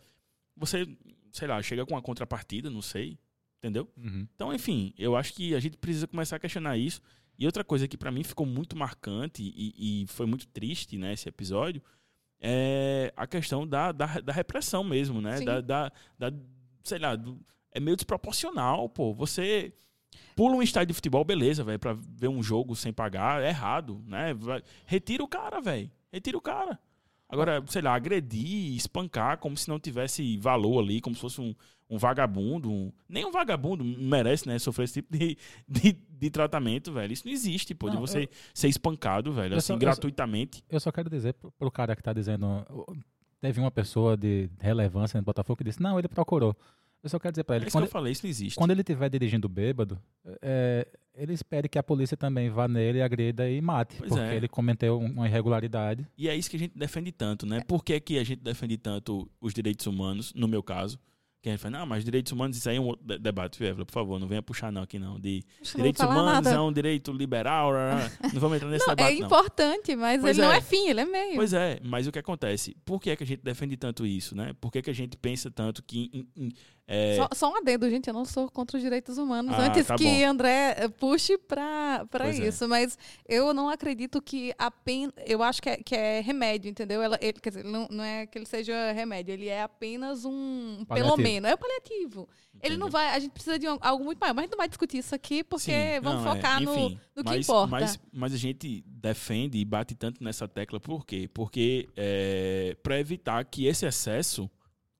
você, sei lá, chega com uma contrapartida, não sei, entendeu? Uhum. Então, enfim, eu acho que a gente precisa começar a questionar isso. E outra coisa que para mim ficou muito marcante e, e, foi muito triste, né, esse episódio, é a questão da, da, da repressão mesmo, né? Da, da, da, sei lá, do, é meio desproporcional, pô. Você pula um estádio de futebol, beleza, velho, pra ver um jogo sem pagar, é errado, né? Vai, retira o cara, velho. Retira o cara. Agora, sei lá, agredir, espancar como se não tivesse valor ali, como se fosse um, um vagabundo. Um... Nem um vagabundo merece, né, sofrer esse tipo de, de, de tratamento, velho. Isso não existe, pô, não, de você eu... ser espancado, velho, assim, só, gratuitamente. Eu só, eu só, quero dizer pro, pro cara que tá dizendo. Teve uma pessoa de relevância no Botafogo que disse: não, ele procurou. Eu só quero dizer para ele. É isso que eu falei, isso não existe. Quando ele estiver dirigindo bêbado, é, ele espere que a polícia também vá nele, agreda e mate. Pois porque é. ele cometeu uma irregularidade. E é isso que a gente defende tanto, né? Por que, que a gente defende tanto os direitos humanos, no meu caso? Que a gente fala, não, mas direitos humanos, isso aí é um outro debate, Evelyn, por favor, não venha puxar não aqui não. De direitos humanos nada. é um direito liberal, não vamos entrar nesse não, debate. É importante, não. mas pois ele é. não é fim, ele é meio. Pois é, mas o que acontece? Por que, é que a gente defende tanto isso, né? Por que, é que a gente pensa tanto que em, em, é... Só, só, um adendo, gente, eu não sou contra os direitos humanos. Ah, Antes tá que bom. André eh, puxe para é. isso. É. Mas eu não acredito que apenas. Eu acho que é, que é remédio, entendeu? Ela, ele, quer dizer, não, não é que ele seja remédio, ele é apenas um. Paliativo. Pelo menos. É o paliativo. Ele não vai. A gente precisa de um, algo muito maior. Mas a gente não vai discutir isso aqui porque Sim, vamos não, é, focar é. Enfim, no, no mas, que importa. Mas, mas a gente defende e bate tanto nessa tecla por quê? Porque é, para evitar que esse excesso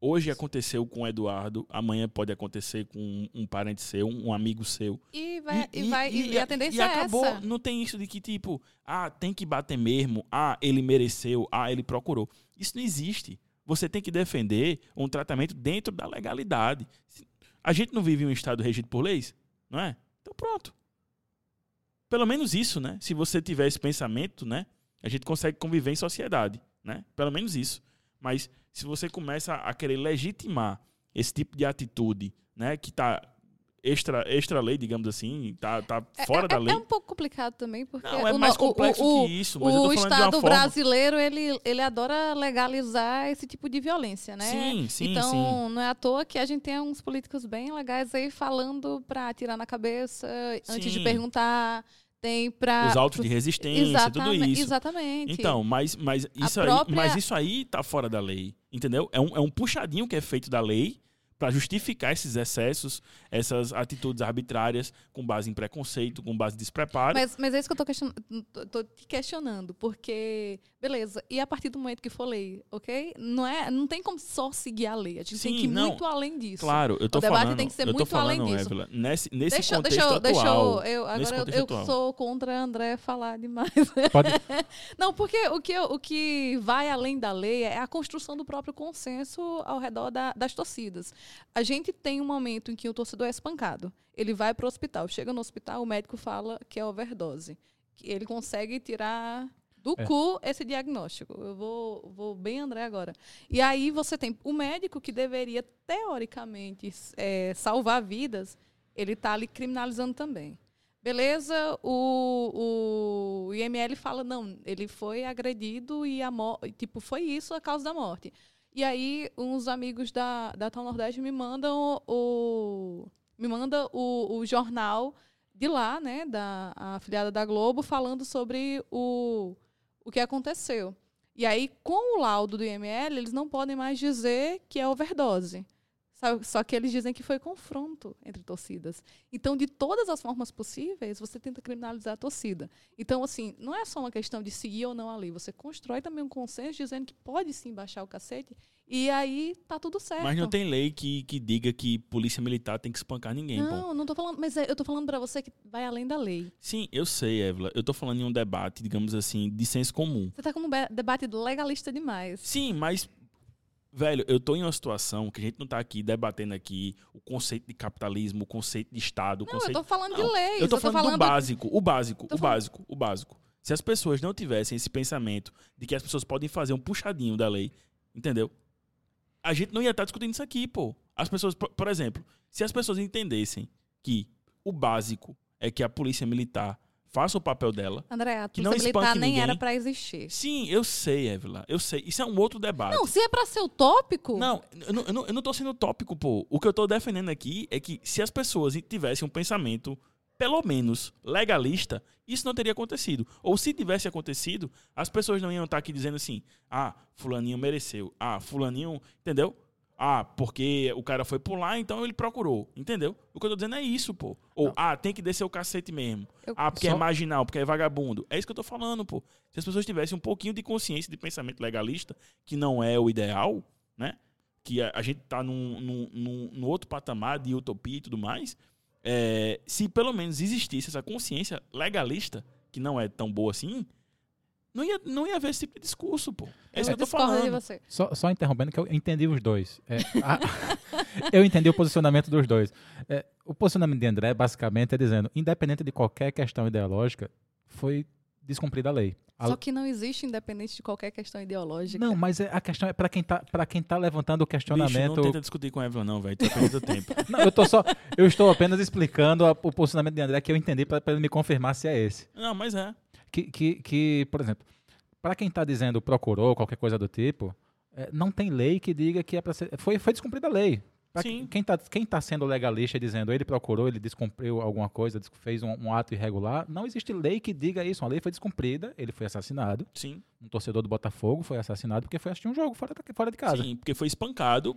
Hoje aconteceu com o Eduardo, amanhã pode acontecer com um parente seu, um amigo seu. E vai, e, e vai, e, e a tendência e é acabou, essa. não tem isso de que tipo, ah, tem que bater mesmo, ah, ele mereceu, ah, ele procurou. Isso não existe. Você tem que defender um tratamento dentro da legalidade. A gente não vive em um estado regido por leis, não é? Então pronto. Pelo menos isso, né? Se você tiver esse pensamento, né? A gente consegue conviver em sociedade, né? Pelo menos isso. Mas se você começa a querer legitimar esse tipo de atitude, né, que está extra, extra lei, digamos assim, tá, tá é, fora é, da lei. É um pouco complicado também, porque não, é mais complexo o, que isso, mas o Estado brasileiro, ele, ele adora legalizar esse tipo de violência, né? Sim, sim, Então, sim. não é à toa que a gente tem uns políticos bem legais aí falando para tirar na cabeça antes sim. de perguntar tem para os autos de resistência, tudo isso. Exatamente. Então, mas, mas isso aí, mas isso aí tá fora da lei, entendeu? É um, é um puxadinho que é feito da lei para justificar esses excessos, essas atitudes arbitrárias com base em preconceito, com base em despreparo. Mas, mas é isso que eu tô, question... tô te questionando, porque, beleza, e a partir do momento que for lei, ok? Não, é, não tem como só seguir a lei, a gente Sim, tem que ir não, muito além disso. Claro, eu tô o debate falando, tem que ser muito falando, além disso. Évila, nesse, nesse deixa, contexto deixa, atual. Deixa eu, eu agora eu, eu atual. sou contra André falar demais. Pode. não, porque o que, o que vai além da lei é a construção do próprio consenso ao redor da, das torcidas. A gente tem um momento em que o torcedor é espancado. Ele vai para o hospital. Chega no hospital, o médico fala que é overdose. Ele consegue tirar do é. cu esse diagnóstico. Eu vou, vou bem André agora. E aí você tem o médico que deveria, teoricamente, é, salvar vidas, ele está ali criminalizando também. Beleza, o, o IML fala, não, ele foi agredido e a tipo, foi isso a causa da morte. E aí, uns amigos da, da Tal Nordeste me mandam o, me manda o, o jornal de lá, né, da afiliada da Globo, falando sobre o, o que aconteceu. E aí, com o laudo do IML, eles não podem mais dizer que é overdose. Só que eles dizem que foi confronto entre torcidas. Então, de todas as formas possíveis, você tenta criminalizar a torcida. Então, assim, não é só uma questão de seguir ou não a lei. Você constrói também um consenso dizendo que pode sim baixar o cacete e aí tá tudo certo. Mas não tem lei que, que diga que polícia militar tem que espancar ninguém. Não, pô. não tô falando, mas é, eu tô falando para você que vai além da lei. Sim, eu sei, Évila. Eu tô falando em um debate, digamos assim, de senso comum. Você tá com um debate legalista demais. Sim, mas Velho, eu tô em uma situação que a gente não tá aqui debatendo aqui o conceito de capitalismo, o conceito de Estado. O não, conceito... eu tô falando não, de leis. Eu tô, falando, tô falando do básico, o básico, tô o falando... básico, o básico. Se as pessoas não tivessem esse pensamento de que as pessoas podem fazer um puxadinho da lei, entendeu? A gente não ia estar tá discutindo isso aqui, pô. As pessoas, por exemplo, se as pessoas entendessem que o básico é que a polícia militar faça o papel dela. André, a Que não nem ninguém. era pra existir. Sim, eu sei, Evila. Eu sei. Isso é um outro debate. Não, se é pra ser utópico, Não, eu não, eu, não, eu não tô sendo tópico, pô. O que eu tô defendendo aqui é que se as pessoas tivessem um pensamento, pelo menos, legalista, isso não teria acontecido. Ou se tivesse acontecido, as pessoas não iam estar aqui dizendo assim, ah, fulaninho mereceu. Ah, fulaninho, entendeu? Ah, porque o cara foi pular, então ele procurou. Entendeu? O que eu tô dizendo é isso, pô. Ou, ah, tem que descer o cacete mesmo. Eu- Ah, porque Só- é marginal, porque é vagabundo. É isso que eu tô falando, pô. Se as pessoas tivessem um pouquinho de consciência de pensamento legalista, que não é o ideal, né? Que a, a gente tá num, num, num, num outro patamar de utopia e tudo mais. é, se pelo menos existisse essa consciência legalista, que não é tão boa assim, não ia, não ia haver esse tipo de discurso, pô. É isso eu que eu tô falando. você. Só, só interrompendo que eu entendi os dois. É, a- eu entendi o posicionamento dos dois. É, o posicionamento de André, basicamente, é dizendo, independente de qualquer questão ideológica, foi descumprida a lei. A- Só que não existe independente de qualquer questão ideológica. Não, mas é- a questão é para quem tá para quem tá levantando o Bicho, questionamento. não tenta discutir com a Evelyn, não, velho. Tu tá perdendo tempo. Não, eu tô só eu estou apenas explicando a- o posicionamento de André que eu entendi para ele me confirmar se é esse. Não, mas é. Que, que, que por exemplo, para quem está dizendo procurou qualquer coisa do tipo, é, não tem lei que diga que é para ser. Foi, foi descumprida a lei. Pra Sim. Quem está quem tá sendo legalista dizendo ele procurou, ele descumpriu alguma coisa, fez um, um ato irregular, não existe lei que diga isso. Uma lei foi descumprida, ele foi assassinado. Sim. Um torcedor do Botafogo foi assassinado porque foi assistir um jogo fora, fora de casa. Sim, porque foi espancado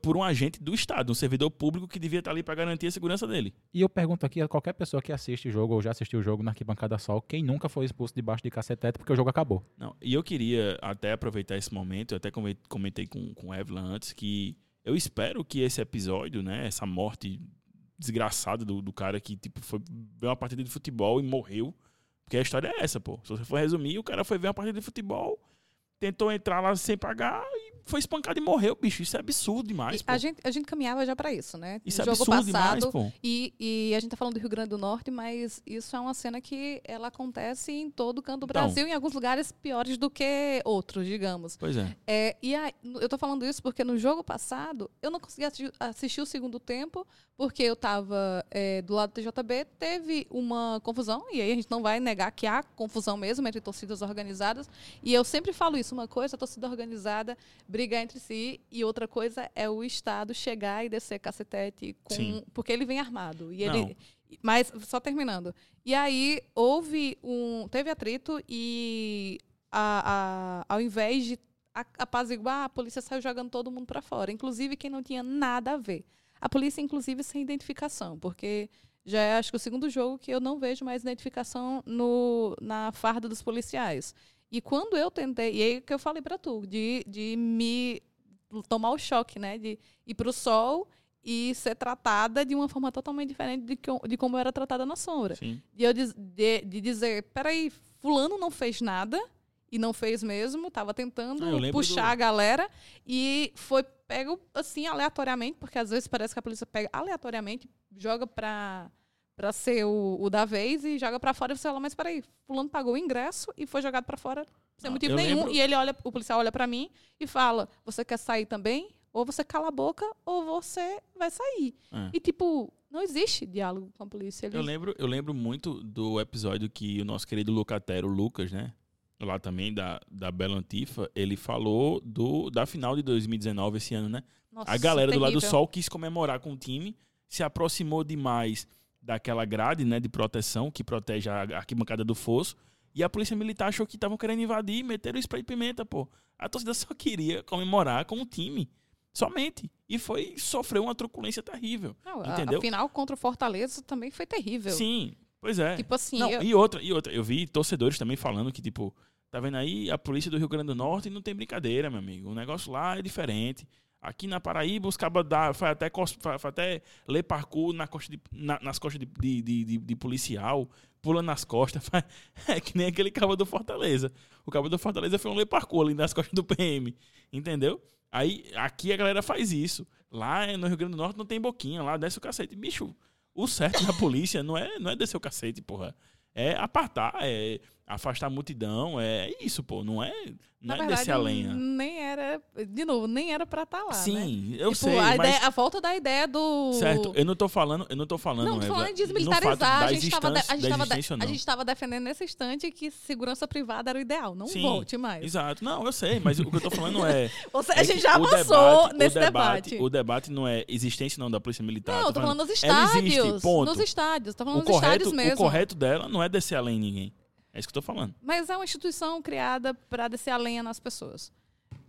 por, um agente do Estado, um servidor público que devia estar ali para garantir a segurança dele. E eu pergunto aqui a qualquer pessoa que assiste jogo ou já assistiu o jogo na arquibancada sol, quem nunca foi expulso debaixo de cacetete porque o jogo acabou. Não, e eu queria até aproveitar esse momento, eu até come- comentei com, com o Evelyn antes, que eu espero que esse episódio, né, essa morte desgraçada do, do cara que tipo, foi ver uma partida de futebol e morreu, porque a história é essa, pô. Se você for resumir, o cara foi ver uma partida de futebol, tentou entrar lá sem pagar e foi espancado e morreu, bicho. Isso é absurdo demais, a, gente, a gente caminhava já pra isso, né? Isso é jogo absurdo passado, demais, pô. E, e a gente tá falando do Rio Grande do Norte, mas isso é uma cena que ela acontece em todo canto do Então. Brasil, em alguns lugares piores do que outros, digamos. Pois é. É, e aí, eu tô falando isso porque no jogo passado eu não consegui assi- assistir o segundo tempo, porque eu tava é, do lado do TJB, teve uma confusão, e aí a gente não vai negar que há confusão mesmo entre torcidas organizadas. E eu sempre falo isso: uma coisa a torcida organizada brigar entre si, e outra coisa é o Estado chegar e descer cacetete com. Sim. Porque ele vem armado. E Não. ele. Mas, só terminando. E aí houve um. Teve atrito e a, a- ao invés de apaziguar, a polícia saiu jogando todo mundo para fora, inclusive quem não tinha nada a ver. A polícia, inclusive, sem identificação, porque já é acho que o segundo jogo que eu não vejo mais identificação no, na farda dos policiais. E quando eu tentei, e aí que eu falei para tu, de, de me tomar o choque, né? De ir para o sol e ser tratada de uma forma totalmente diferente de, que de como eu era tratada na sombra. Sim. De eu diz- de, de dizer, peraí, fulano não fez nada, e não fez mesmo, tava tentando Ah, puxar do- a galera, e foi pego assim, aleatoriamente, porque às vezes parece que a polícia pega aleatoriamente, joga pra, pra ser o, o da vez e joga pra fora e você fala, mas peraí, fulano pagou o ingresso e foi jogado pra fora sem Não, motivo nenhum, lembro- e ele olha, o policial olha pra mim e fala, você quer sair também? Ou você cala a boca, ou você vai sair. É. E tipo, não existe diálogo com a polícia. Eles Eu lembro, eu lembro muito do episódio que o nosso querido Lucatero, Lucas, né? Lá também da, da Bela Antifa, ele falou do, da final de 2019 esse ano, né? Nossa, a galera do lado do terrível. sol quis comemorar com o time, se aproximou demais daquela grade, né, de proteção que protege a arquibancada do fosso. E a polícia militar achou que estavam querendo invadir e meteram o spray de pimenta, pô. A torcida só queria comemorar com o time. Somente. E foi sofrer uma truculência terrível. Não, a- Entendeu? A final contra o Fortaleza também foi terrível. Sim, pois é. Tipo assim, Não, eu- e outra, e outra. Eu vi torcedores também falando que, tipo, tá vendo aí a polícia do Rio Grande do Norte não tem brincadeira, meu amigo. O negócio lá é diferente. Aqui na Paraíba, os cabas dá, foi até, foi até ler parkour na costa de- na- nas costas de, de, de- de- policial, pula nas costas. faz- É que nem aquele cabo do Fortaleza. O cabo do Fortaleza foi um ler parkour ali nas costas do PM. Entendeu? Aí, aqui a galera faz isso. Lá no Rio Grande do Norte não tem boquinha, lá desce o cacete. Bicho, o certo da polícia não é, não é descer o cacete, porra. É apartar, é, afastar a multidão, é isso, pô. Não é, não Na é verdade, descer a lenha. nem era, de novo, nem era pra estar lá, né? Sim, eu Tipo, sei, a, mas... ideia- a volta da ideia do... Certo, eu não tô falando, eu não tô falando, Não, tô falando de desmilitarizar. A gente a tava- a gente defendendo nesse instante que segurança privada era o ideal. Não Sim, volte mais. Exato. Não, eu sei, mas o que eu tô falando é. Você, é a gente já avançou debate- nesse o debate, debate. O debate não é existência não da Polícia Militar. Não, eu tô falando nos ela estádios. existe, ponto. Nos estádios. Tô falando o nos correto, estádios mesmo. o correto dela não é descer a lenha em ninguém. É isso que eu tô falando. Mas é uma instituição criada para descer a lenha nas pessoas.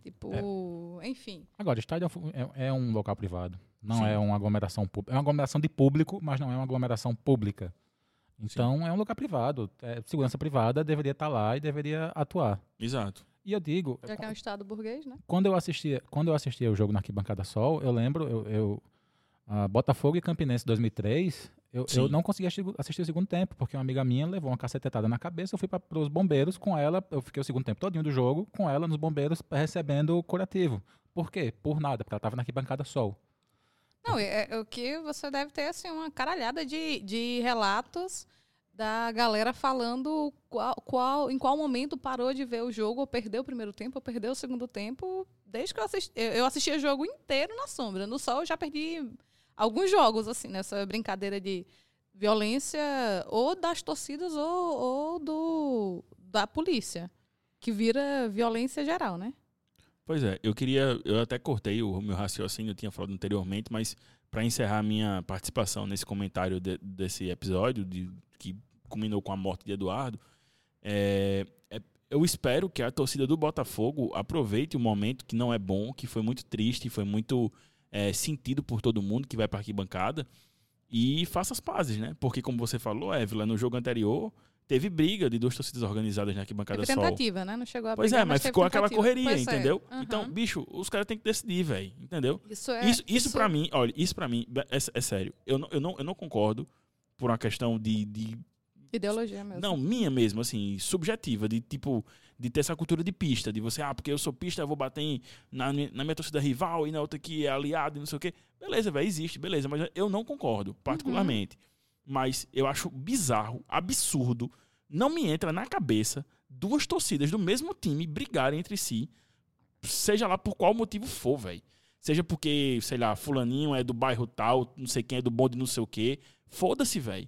Tipo, enfim. Agora, estádio é um é, é um local privado. Não Sim. é uma aglomeração pública. É uma aglomeração de público, mas não é uma aglomeração pública. Então, é um lugar privado. É, segurança privada deveria estar lá e deveria atuar. Exato. E eu digo, Já que é um estado burguês, né? quando eu assistia, quando eu assistia o jogo na Arquibancada Sol, eu lembro, eu, eu ah, Botafogo e Campinense 2003, eu, eu não conseguia assi- assistir o segundo tempo, porque uma amiga minha levou uma cacetetada na cabeça, eu fui para os bombeiros com ela, eu fiquei o segundo tempo todinho do jogo com ela nos bombeiros recebendo o curativo. Por quê? Por nada, porque ela estava na Arquibancada Sol. Não, é, é o que você deve ter, assim, uma caralhada de, de relatos da galera falando qual, qual, em qual momento parou de ver o jogo, ou perdeu o primeiro tempo, ou perdeu o segundo tempo. Desde que eu assisti, eu eu assisti o jogo inteiro na sombra. No sol eu já perdi alguns jogos, assim, nessa brincadeira de violência ou das torcidas ou, ou do, da polícia, que vira violência geral, né? Pois é, eu queria. Eu até cortei o meu raciocínio, eu tinha falado anteriormente, mas para encerrar a minha participação nesse comentário de- desse episódio, de, que culminou com a morte de Eduardo, é, é- eu espero que a torcida do Botafogo aproveite o momento que não é bom, que foi muito triste, foi muito é, sentido por todo mundo que vai para arquibancada e faça as pazes, né? Porque, como você falou, Évila, no jogo anterior teve briga de duas torcidas organizadas na arquibancada Teve Sol. tentativa, né? Não chegou a Pois brigar, é, mas teve ficou aquela tentativa. correria, Pois é. entendeu? Aham. Então, bicho, os caras têm que decidir, velho, entendeu? Isso é. isso, isso pra mim, olha, isso pra mim, é, é sério. Eu não, eu, não, eu não concordo por uma questão de, de. Ideologia mesmo. Não, minha mesmo, assim, subjetiva, de tipo, de ter essa cultura de pista, de você, ah, porque eu sou pista, eu vou bater em- na, na minha torcida rival e na outra que é aliado e não sei o quê. Beleza, velho, existe, beleza, mas eu não concordo, particularmente. Mas eu acho bizarro, absurdo, não me entra na cabeça duas torcidas do mesmo time brigarem entre si, seja lá por qual motivo for, velho. Seja porque, sei lá, fulaninho é do bairro tal, não sei quem é do bonde não sei o quê. Foda-se, velho.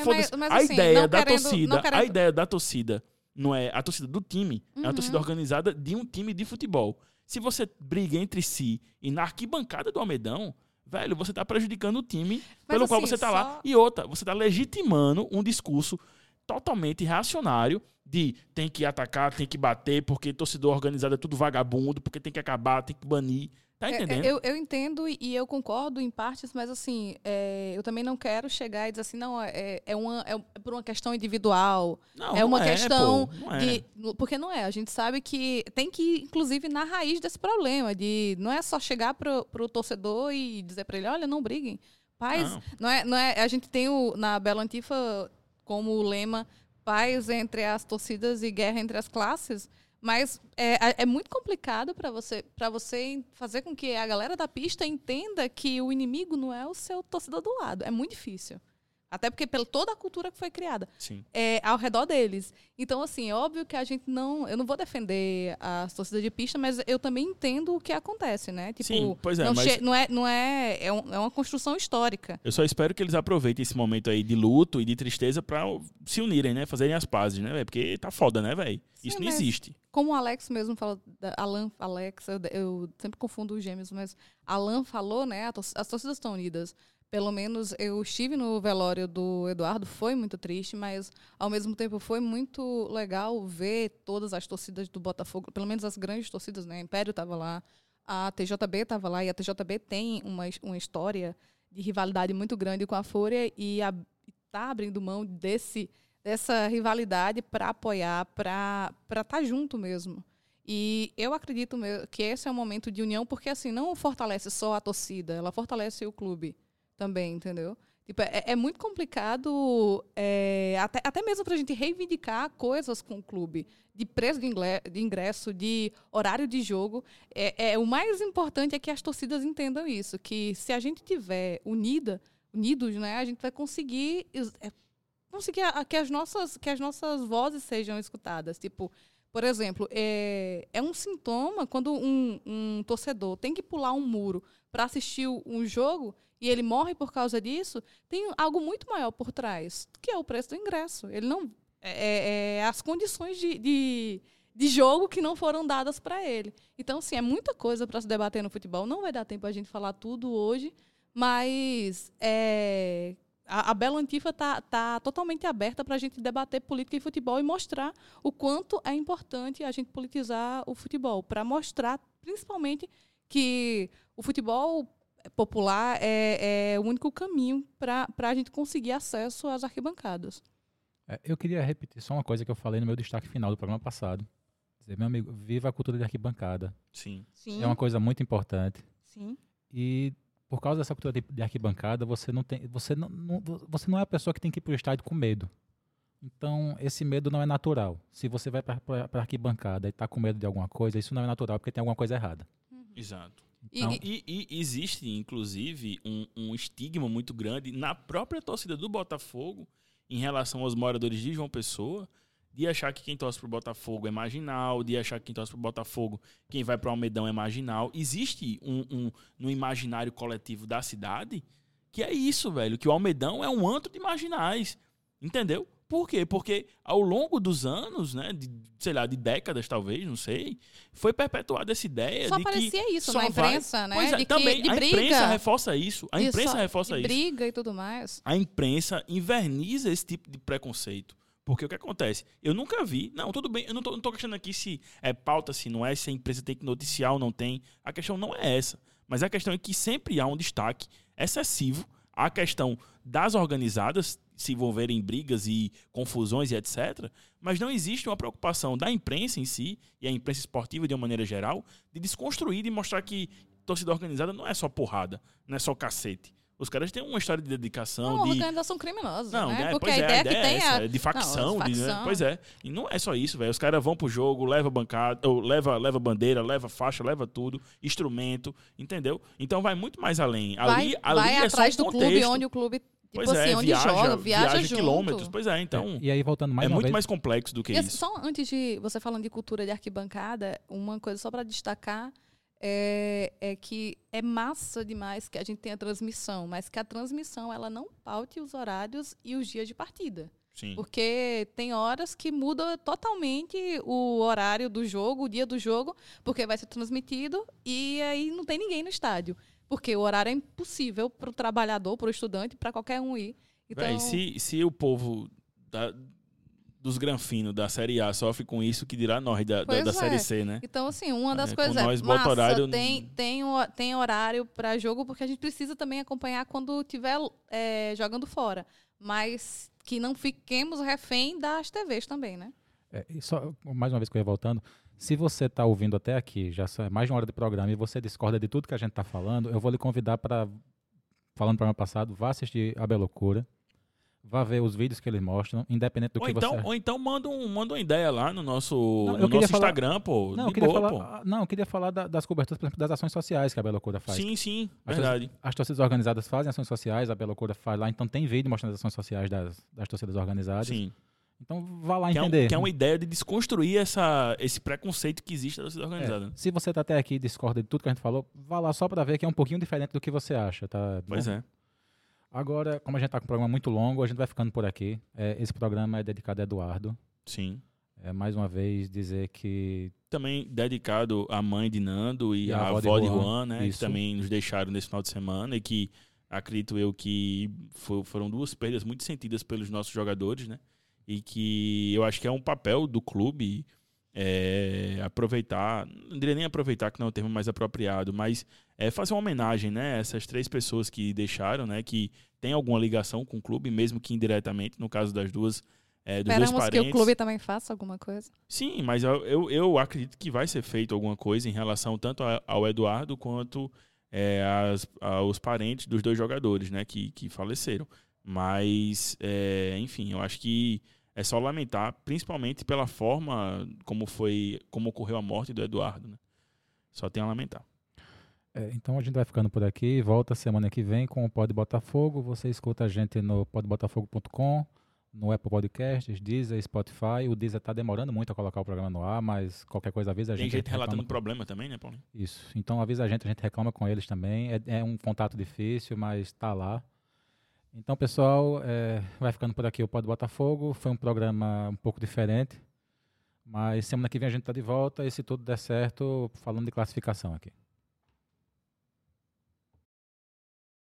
É, mas- mas a assim, ideia da querendo- torcida, não querendo- a ideia da torcida não é a torcida do time, é a Uhum. torcida organizada de um time de futebol. Se você briga entre si e na arquibancada do Almedão, velho, você tá prejudicando o time pelo qual assim, você tá lá. só- E outra, você tá legitimando um discurso totalmente reacionário de tem que atacar, tem que bater, porque torcedor organizado é tudo vagabundo, porque tem que acabar, tem que banir. Tá É, é, entendendo? eu, eu entendo e eu concordo em partes, mas assim, é, eu também não quero chegar e dizer assim, não, é, é, uma, é por uma questão individual. Não, é não uma questão pô, não é. de. Porque não é. A gente sabe que tem que ir, inclusive, na raiz desse problema. De não é só chegar pro, pro torcedor e dizer para ele, olha, não briguem. Paz, Não. não. é, não é. A gente tem o, na Bela Antifa como lema paz entre as torcidas e guerra entre as classes. Mas é, é muito complicado para você, você fazer com que a galera da pista entenda que o inimigo não é o seu torcedor do lado. É muito difícil. Até porque pela toda a cultura que foi criada Sim. é, ao redor deles. Então, assim, é óbvio que a gente não. Eu não vou defender as torcidas de pista, mas eu também entendo o que acontece, né? Tipo, Sim, pois é, não, mas- não é. Não é, é, um- é uma construção histórica. Eu só espero que eles aproveitem esse momento aí de luto e de tristeza pra se unirem, né? Fazerem as pazes, né, velho? Porque tá foda, né, velho? Isso não existe. Como o Alex mesmo falou, Alan, Alex, eu, eu sempre confundo os gêmeos, mas Alan falou, né? As torcidas estão unidas. Pelo menos eu estive no velório do Eduardo, foi muito triste, mas ao mesmo tempo foi muito legal ver todas as torcidas do Botafogo, pelo menos as grandes torcidas, né? Império estava lá, a TJB estava lá, e a TJB tem uma, uma história de rivalidade muito grande com a Fúria e está abrindo mão desse, dessa rivalidade para apoiar, para estar junto mesmo. E eu acredito que esse é um momento de união, porque assim, não fortalece só a torcida, ela fortalece o clube também, entendeu? Tipo, é, é muito complicado, é, até, até mesmo para a gente reivindicar coisas com o clube, de preço de de ingresso, de horário de jogo. É, é, o mais importante é que as torcidas entendam isso, que se a gente tiver unida, unidos, né, a gente vai conseguir é, conseguir a, que as nossas que as nossas vozes sejam escutadas. Tipo, por exemplo, é, é um sintoma quando um, um torcedor tem que pular um muro para assistir um jogo e ele morre por causa disso, tem algo muito maior por trás, que é o preço do ingresso. Ele não é, é, é as condições de, de, de, jogo que não foram dadas para ele. Então, assim, é muita coisa para se debater no futebol. Não vai dar tempo a gente falar tudo hoje, mas é, a, a Belo Antifa está tá totalmente aberta para a gente debater política e futebol e mostrar o quanto é importante a gente politizar o futebol, para mostrar principalmente que o futebol popular é, é o único caminho para a gente conseguir acesso às arquibancadas. É, eu queria repetir só uma coisa que eu falei no meu destaque final do programa passado. Dizer, meu amigo, viva a cultura de arquibancada. Sim. Sim. É uma coisa muito importante. Sim. E por causa dessa cultura de, de arquibancada, você não tem, você não, não, você não é a pessoa que tem que ir para o estádio com medo. Então, esse medo não é natural. Se você vai para a arquibancada e está com medo de alguma coisa, isso não é natural porque tem alguma coisa errada. Uhum. Exato. Então, e, e, e, existe, inclusive, um, um, estigma muito grande na própria torcida do Botafogo em relação aos moradores de João Pessoa, de achar que quem torce pro Botafogo é marginal, de achar que quem torce pro Botafogo, quem vai pro Almedão é marginal. Existe um, um no imaginário coletivo da cidade que é isso, velho, que o Almedão é um antro de marginais. Entendeu? Por quê? Porque ao longo dos anos, né, de, sei lá, de décadas talvez, não sei, foi perpetuada essa ideia só de que Só isso na imprensa, vai... né? Pois é, de também que, a briga. imprensa reforça isso. A imprensa só, reforça isso. briga e tudo mais. A imprensa inverniza esse tipo de preconceito. Porque o que acontece? Eu nunca vi. Não, tudo bem, eu não tô questionando aqui se é pauta, se não é, se a empresa tem que noticiar ou não tem. A questão não é essa. Mas a questão é que sempre há um destaque excessivo à questão das organizadas se envolverem em brigas e confusões e etc. Mas não existe uma preocupação da imprensa em si, e a imprensa esportiva de uma maneira geral, de desconstruir e mostrar que torcida organizada não é só porrada, não é só cacete. Os caras têm uma história de dedicação. Não, de... organização criminosa. Não, né? é, Porque pois a é, ideia, a ideia que tem é essa, é. é de facção, Não, de- né? facção. Pois é. E não é só isso, velho. Os caras vão pro jogo, leva bancada, ou leva, leva bandeira, leva faixa, leva tudo, instrumento, entendeu? Então vai muito mais além. Ali, vai ali vai é atrás do clube contexto. onde o clube. Tipo Pois assim, é, onde viaja, joga, viaja, junto. quilômetros. Pois é, então É, e aí, voltando mais é uma muito vez, mais complexo do que E assim, isso. só antes de você falando de cultura de arquibancada, uma coisa só para destacar é, é que é massa demais que a gente tenha transmissão, mas que a transmissão ela não paute os horários e os dias de partida. Sim. Porque tem horas que muda totalmente o horário do jogo, o dia do jogo, porque vai ser transmitido e aí não tem ninguém no estádio. Porque o horário é impossível para o trabalhador, para o estudante, para qualquer um ir. Então, Véi, se, se o povo da- dos granfinos da Série A sofre com isso, que dirá nós da, da, da é. Série C, né? Então, assim, uma das É, coisas é, nós, bota massa, horário- tem, tem, tem horário para jogo, porque a gente precisa também acompanhar quando estiver é, jogando fora. Mas que não fiquemos refém das TVs também, né? É, só mais uma vez que eu ia voltando, se você está ouvindo até aqui, já é mais de uma hora de programa e você discorda de tudo que a gente está falando, eu vou lhe convidar para, falando no programa passado, vá assistir a Belocura, vá ver os vídeos que eles mostram, independente do Ou que então, você... ou então manda, um, manda uma ideia lá no nosso, Não, no nosso falar- Instagram, pô. Não, eu queria boa, falar, ah, não, eu queria falar da- das coberturas, por exemplo, das ações sociais que a Belocura pô. faz. Sim, sim, As verdade. As torcidas organizadas fazem ações sociais, a Belocura faz lá, então tem vídeo mostrando as ações sociais das, das torcidas organizadas. Sim. Então vá lá Que é, um- entender. que é uma ideia de desconstruir essa, esse preconceito que existe da torcida É, organizada. né? se você tá até aqui e discorda de tudo que a gente falou, vá lá só para ver que é um pouquinho diferente do que você acha, tá? Pois bom? é. Agora, como a gente tá com um programa muito longo, a gente vai ficando por aqui. É, esse programa é dedicado a Eduardo. Sim. É, mais uma vez dizer que Também dedicado à mãe de Nando e, E à avó avó de Juan, Juan, né? isso. Que também nos deixaram nesse final de semana e que acredito eu que fo- foram duas perdas muito sentidas pelos nossos jogadores, né? E que eu acho que é um papel do clube é, aproveitar, não diria nem aproveitar, que não é o termo mais apropriado, mas é fazer uma homenagem, né? a Essas três pessoas que deixaram, né? Que tem alguma ligação com o clube, mesmo que indiretamente, no caso das duas, é, dos dois Esperamos que parentes. o clube também faça alguma coisa. Sim, mas eu, eu, eu acredito que vai ser feito alguma coisa em relação tanto a- ao Eduardo quanto é, às- aos parentes dos dois jogadores, né, que, que faleceram. Mas, é, enfim, eu acho que é só lamentar, principalmente pela forma como foi, como ocorreu a morte do Eduardo, né? Só tem a lamentar. É, então a gente vai ficando por aqui. Volta semana que vem com o Pod Botafogo. Você escuta a gente no podbotafogo.com, no Apple Podcasts, Deezer, Spotify. O Deezer está demorando muito a colocar o programa no ar, mas qualquer coisa avisa a Tem gente. gente a gente reclama relatando com- problema também, né, Paulinho? Isso. Então avisa a gente, a gente reclama com eles também. É, é um contato difícil, mas está lá. Então, pessoal, é, vai ficando por aqui o Pode Botafogo. Foi um programa um pouco diferente. Mas semana que vem a gente está de volta e se tudo der certo, falando de classificação aqui.